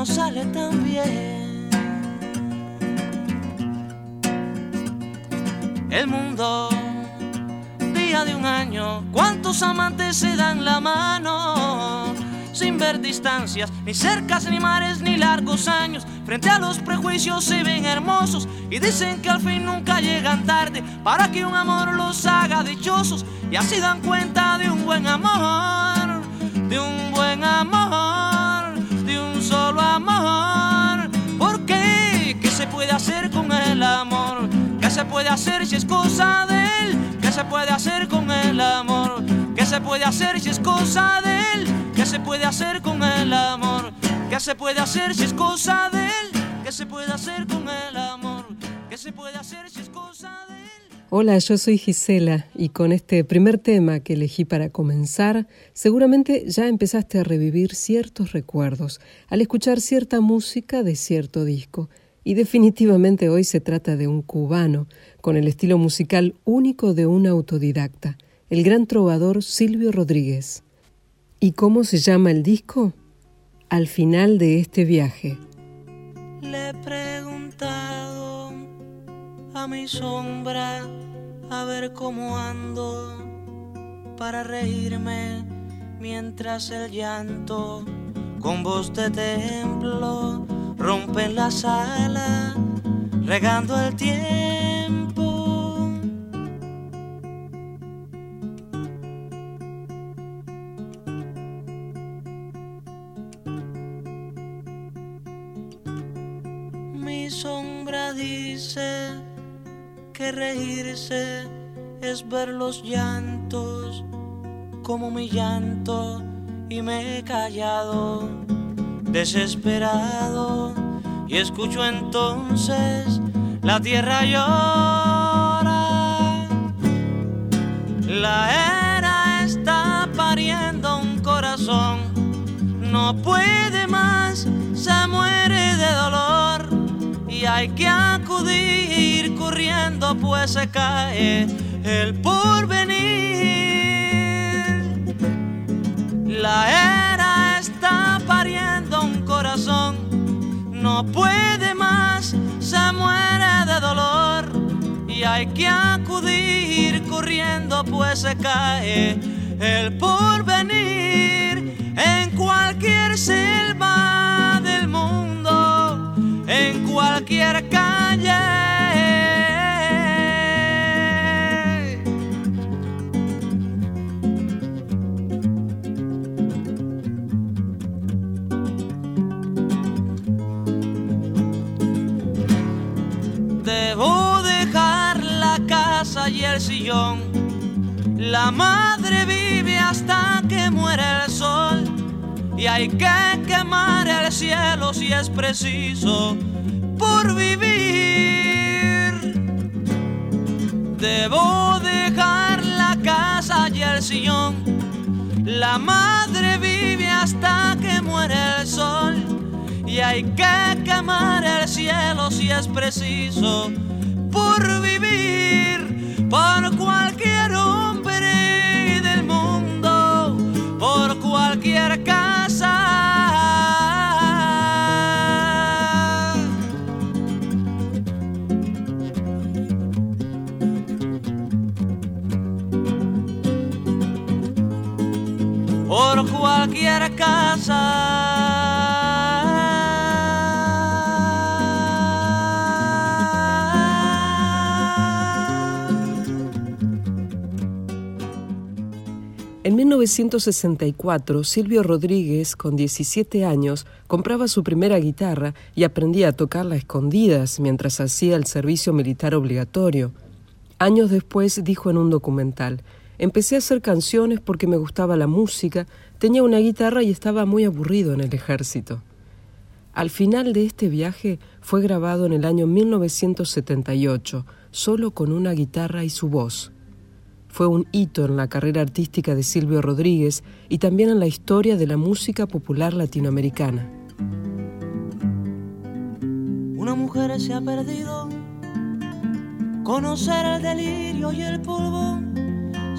no sale tan bien? El mundo, día de un año, ¿cuántos amantes se dan la mano? Sin ver distancias, ni cercas, ni mares, ni largos años. Frente a los prejuicios se ven hermosos y dicen que al fin nunca llegan tarde para que un amor los haga dichosos y así dan cuenta de un buen amor, de un buen amor, amor. ¿Por qué? ¿Qué se puede hacer con el amor? ¿Qué se puede hacer si es cosa de él? ¿Qué se puede hacer con el amor? ¿Qué se puede hacer si es cosa de él? ¿Qué se puede hacer con el amor? ¿Qué se puede hacer si es cosa de él? ¿Qué se puede hacer con el amor? ¿Qué se puede hacer si es cosa de él? Hola, yo soy Gisela y con este primer tema que elegí para comenzar, seguramente ya empezaste a revivir ciertos recuerdos al escuchar cierta música de cierto disco. Y definitivamente hoy se trata de un cubano, con el estilo musical único de un autodidacta, el gran trovador Silvio Rodríguez. ¿Y cómo se llama el disco? Al final de este viaje. Le he preguntado a mi sombra a ver cómo ando para reírme mientras el llanto con voz de templo rompe en la sala regando el tiempo. Mi sombra dice que reírse es ver los llantos como mi llanto y me he callado desesperado. Y escucho entonces la tierra llora. La era está pariendo un corazón, no puede más, se muere de dolor y hay que acudir corriendo pues se cae el porvenir. La era está pariendo un corazón, no puede más, se muere de dolor y hay que acudir corriendo pues se cae el porvenir en cualquier selva cualquier calle. Debo dejar la casa y el sillón. La madre vive hasta que muere el sol. Y hay que quemar el cielo si es preciso por vivir. Debo dejar la casa y el sillón. La madre vive hasta que muere el sol. Y hay que quemar el cielo si es preciso por vivir por cualquier hombre del mundo, por cualquier casa. Cualquier casa. En 1964, Silvio Rodríguez, con 17 años, compraba su primera guitarra y aprendía a tocarla a escondidas mientras hacía el servicio militar obligatorio. Años después dijo en un documental, empecé a hacer canciones porque me gustaba la música, tenía una guitarra y estaba muy aburrido en el ejército. Al final de este viaje fue grabado en el año 1978, solo con una guitarra y su voz fue un hito en la carrera artística de Silvio Rodríguez y también en la historia de la música popular latinoamericana. Una mujer se ha perdido, conocer el delirio y el polvo,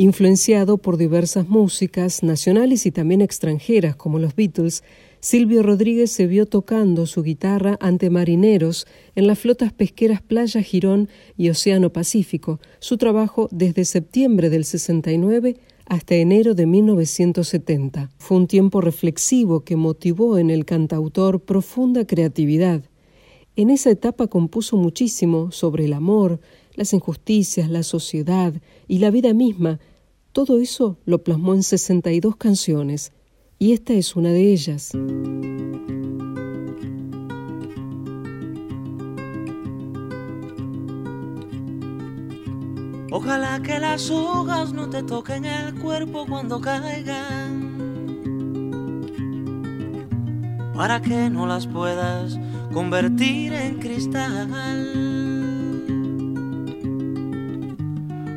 Influenciado por diversas músicas nacionales y también extranjeras como los Beatles, Silvio Rodríguez se vio tocando su guitarra ante marineros en las flotas pesqueras Playa Girón y Océano Pacífico, su trabajo desde septiembre del 69 hasta enero de 1970. Fue un tiempo reflexivo que motivó en el cantautor profunda creatividad. En esa etapa compuso muchísimo sobre el amor, las injusticias, la sociedad y la vida misma. Todo eso lo plasmó en 62 canciones, y esta es una de ellas. Ojalá que las hojas no te toquen el cuerpo cuando caigan, para que no las puedas convertir en cristal.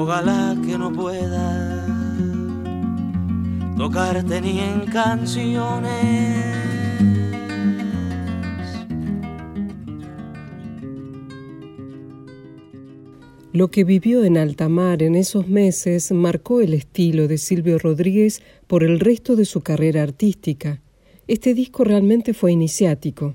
Ojalá que no pueda tocarte ni en canciones. Lo que vivió en alta mar en esos meses marcó el estilo de Silvio Rodríguez por el resto de su carrera artística. Este disco realmente fue iniciático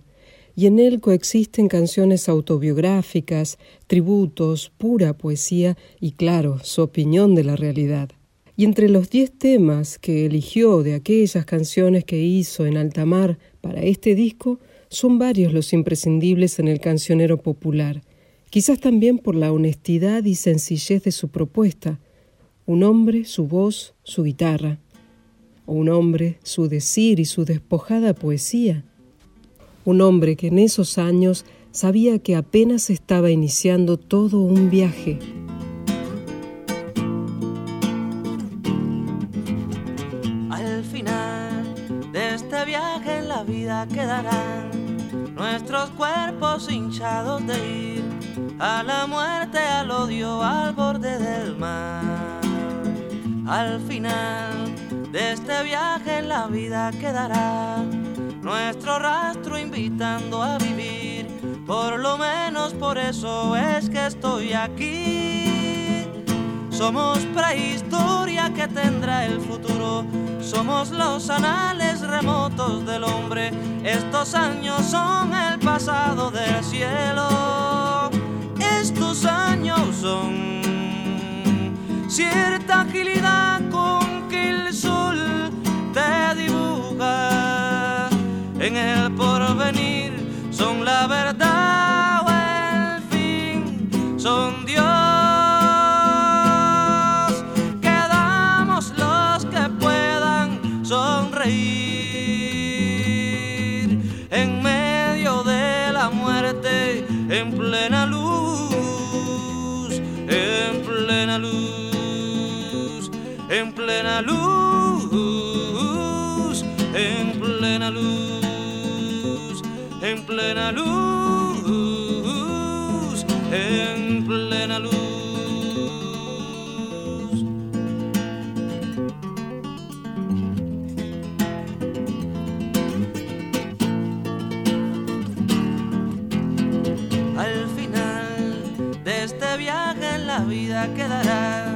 y en él coexisten canciones autobiográficas, tributos, pura poesía y, claro, su opinión de la realidad. Y entre los diez temas que eligió de aquellas canciones que hizo en alta mar para este disco, son varios los imprescindibles en el cancionero popular, quizás también por la honestidad y sencillez de su propuesta. Un hombre, su voz, su guitarra. O un hombre, su decir y su despojada poesía un hombre que en esos años sabía que apenas estaba iniciando todo un viaje. Al final de este viaje en la vida quedarán nuestros cuerpos hinchados de ir a la muerte, al odio, al borde del mar. Al final de este viaje en la vida quedará nuestro rastro invitando a vivir. Por lo menos por eso es que estoy aquí. Somos prehistoria que tendrá el futuro. Somos los anales remotos del hombre. Estos años son el pasado del cielo. Estos años son cierta agilidad con que el sol te dibuja en el porvenir son la verdad o el fin, son Dios. Quedará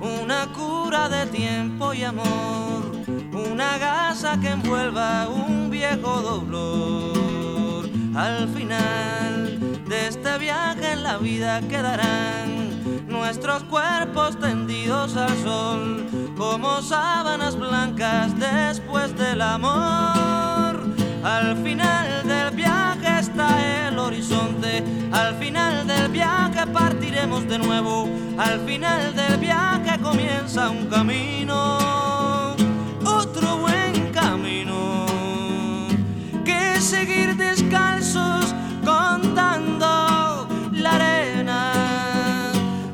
una cura de tiempo y amor, una gasa que envuelva un viejo doblor al final de este viaje en la vida quedarán nuestros cuerpos tendidos al sol como sábanas blancas después del amor. Al final del viaje está el horizonte, al final del viaje partiremos de nuevo, al final del viaje comienza un camino, otro buen camino, que seguir descalzos contando la arena.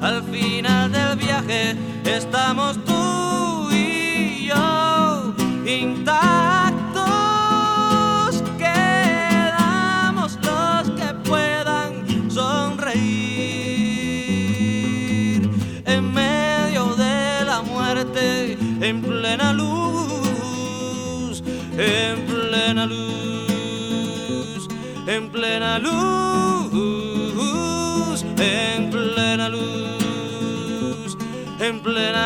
Al final del viaje estamos todos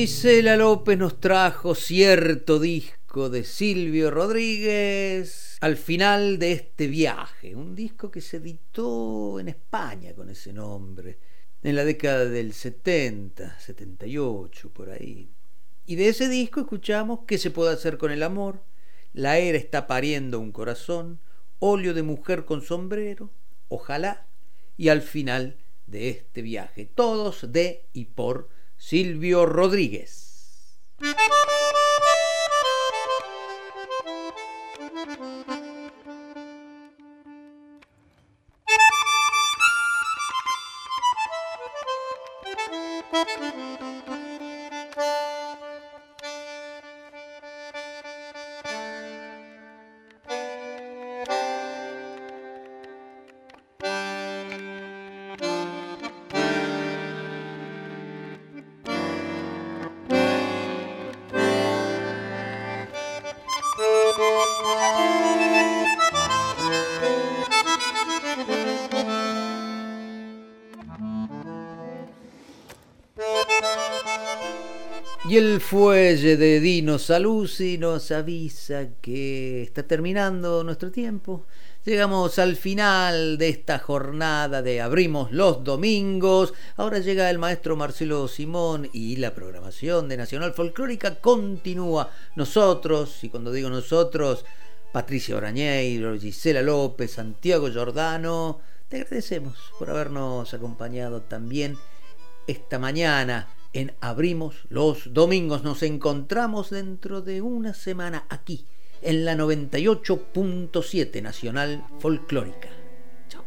Gisela López nos trajo cierto disco de Silvio Rodríguez al final de este viaje, un disco que se editó en España con ese nombre, en la década del 70, 78, por ahí. Y de ese disco escuchamos ¿Qué se puede hacer con el amor? La era está pariendo un corazón, óleo de mujer con sombrero, ojalá, y al final de este viaje, todos de y por Silvio Rodríguez. Y el fuelle de Dino Saluzzi nos avisa que está terminando nuestro tiempo. Llegamos al final de esta jornada de Abrimos los Domingos. Ahora llega el maestro Marcelo Simón y la programación de Nacional Folclórica continúa. Nosotros, y cuando digo nosotros, Patricia Orañeiro, Gisela López, Santiago Giordano, te agradecemos por habernos acompañado también esta mañana en Abrimos los Domingos. Nos encontramos dentro de una semana aquí, en la 98.7 Nacional Folclórica. Chao.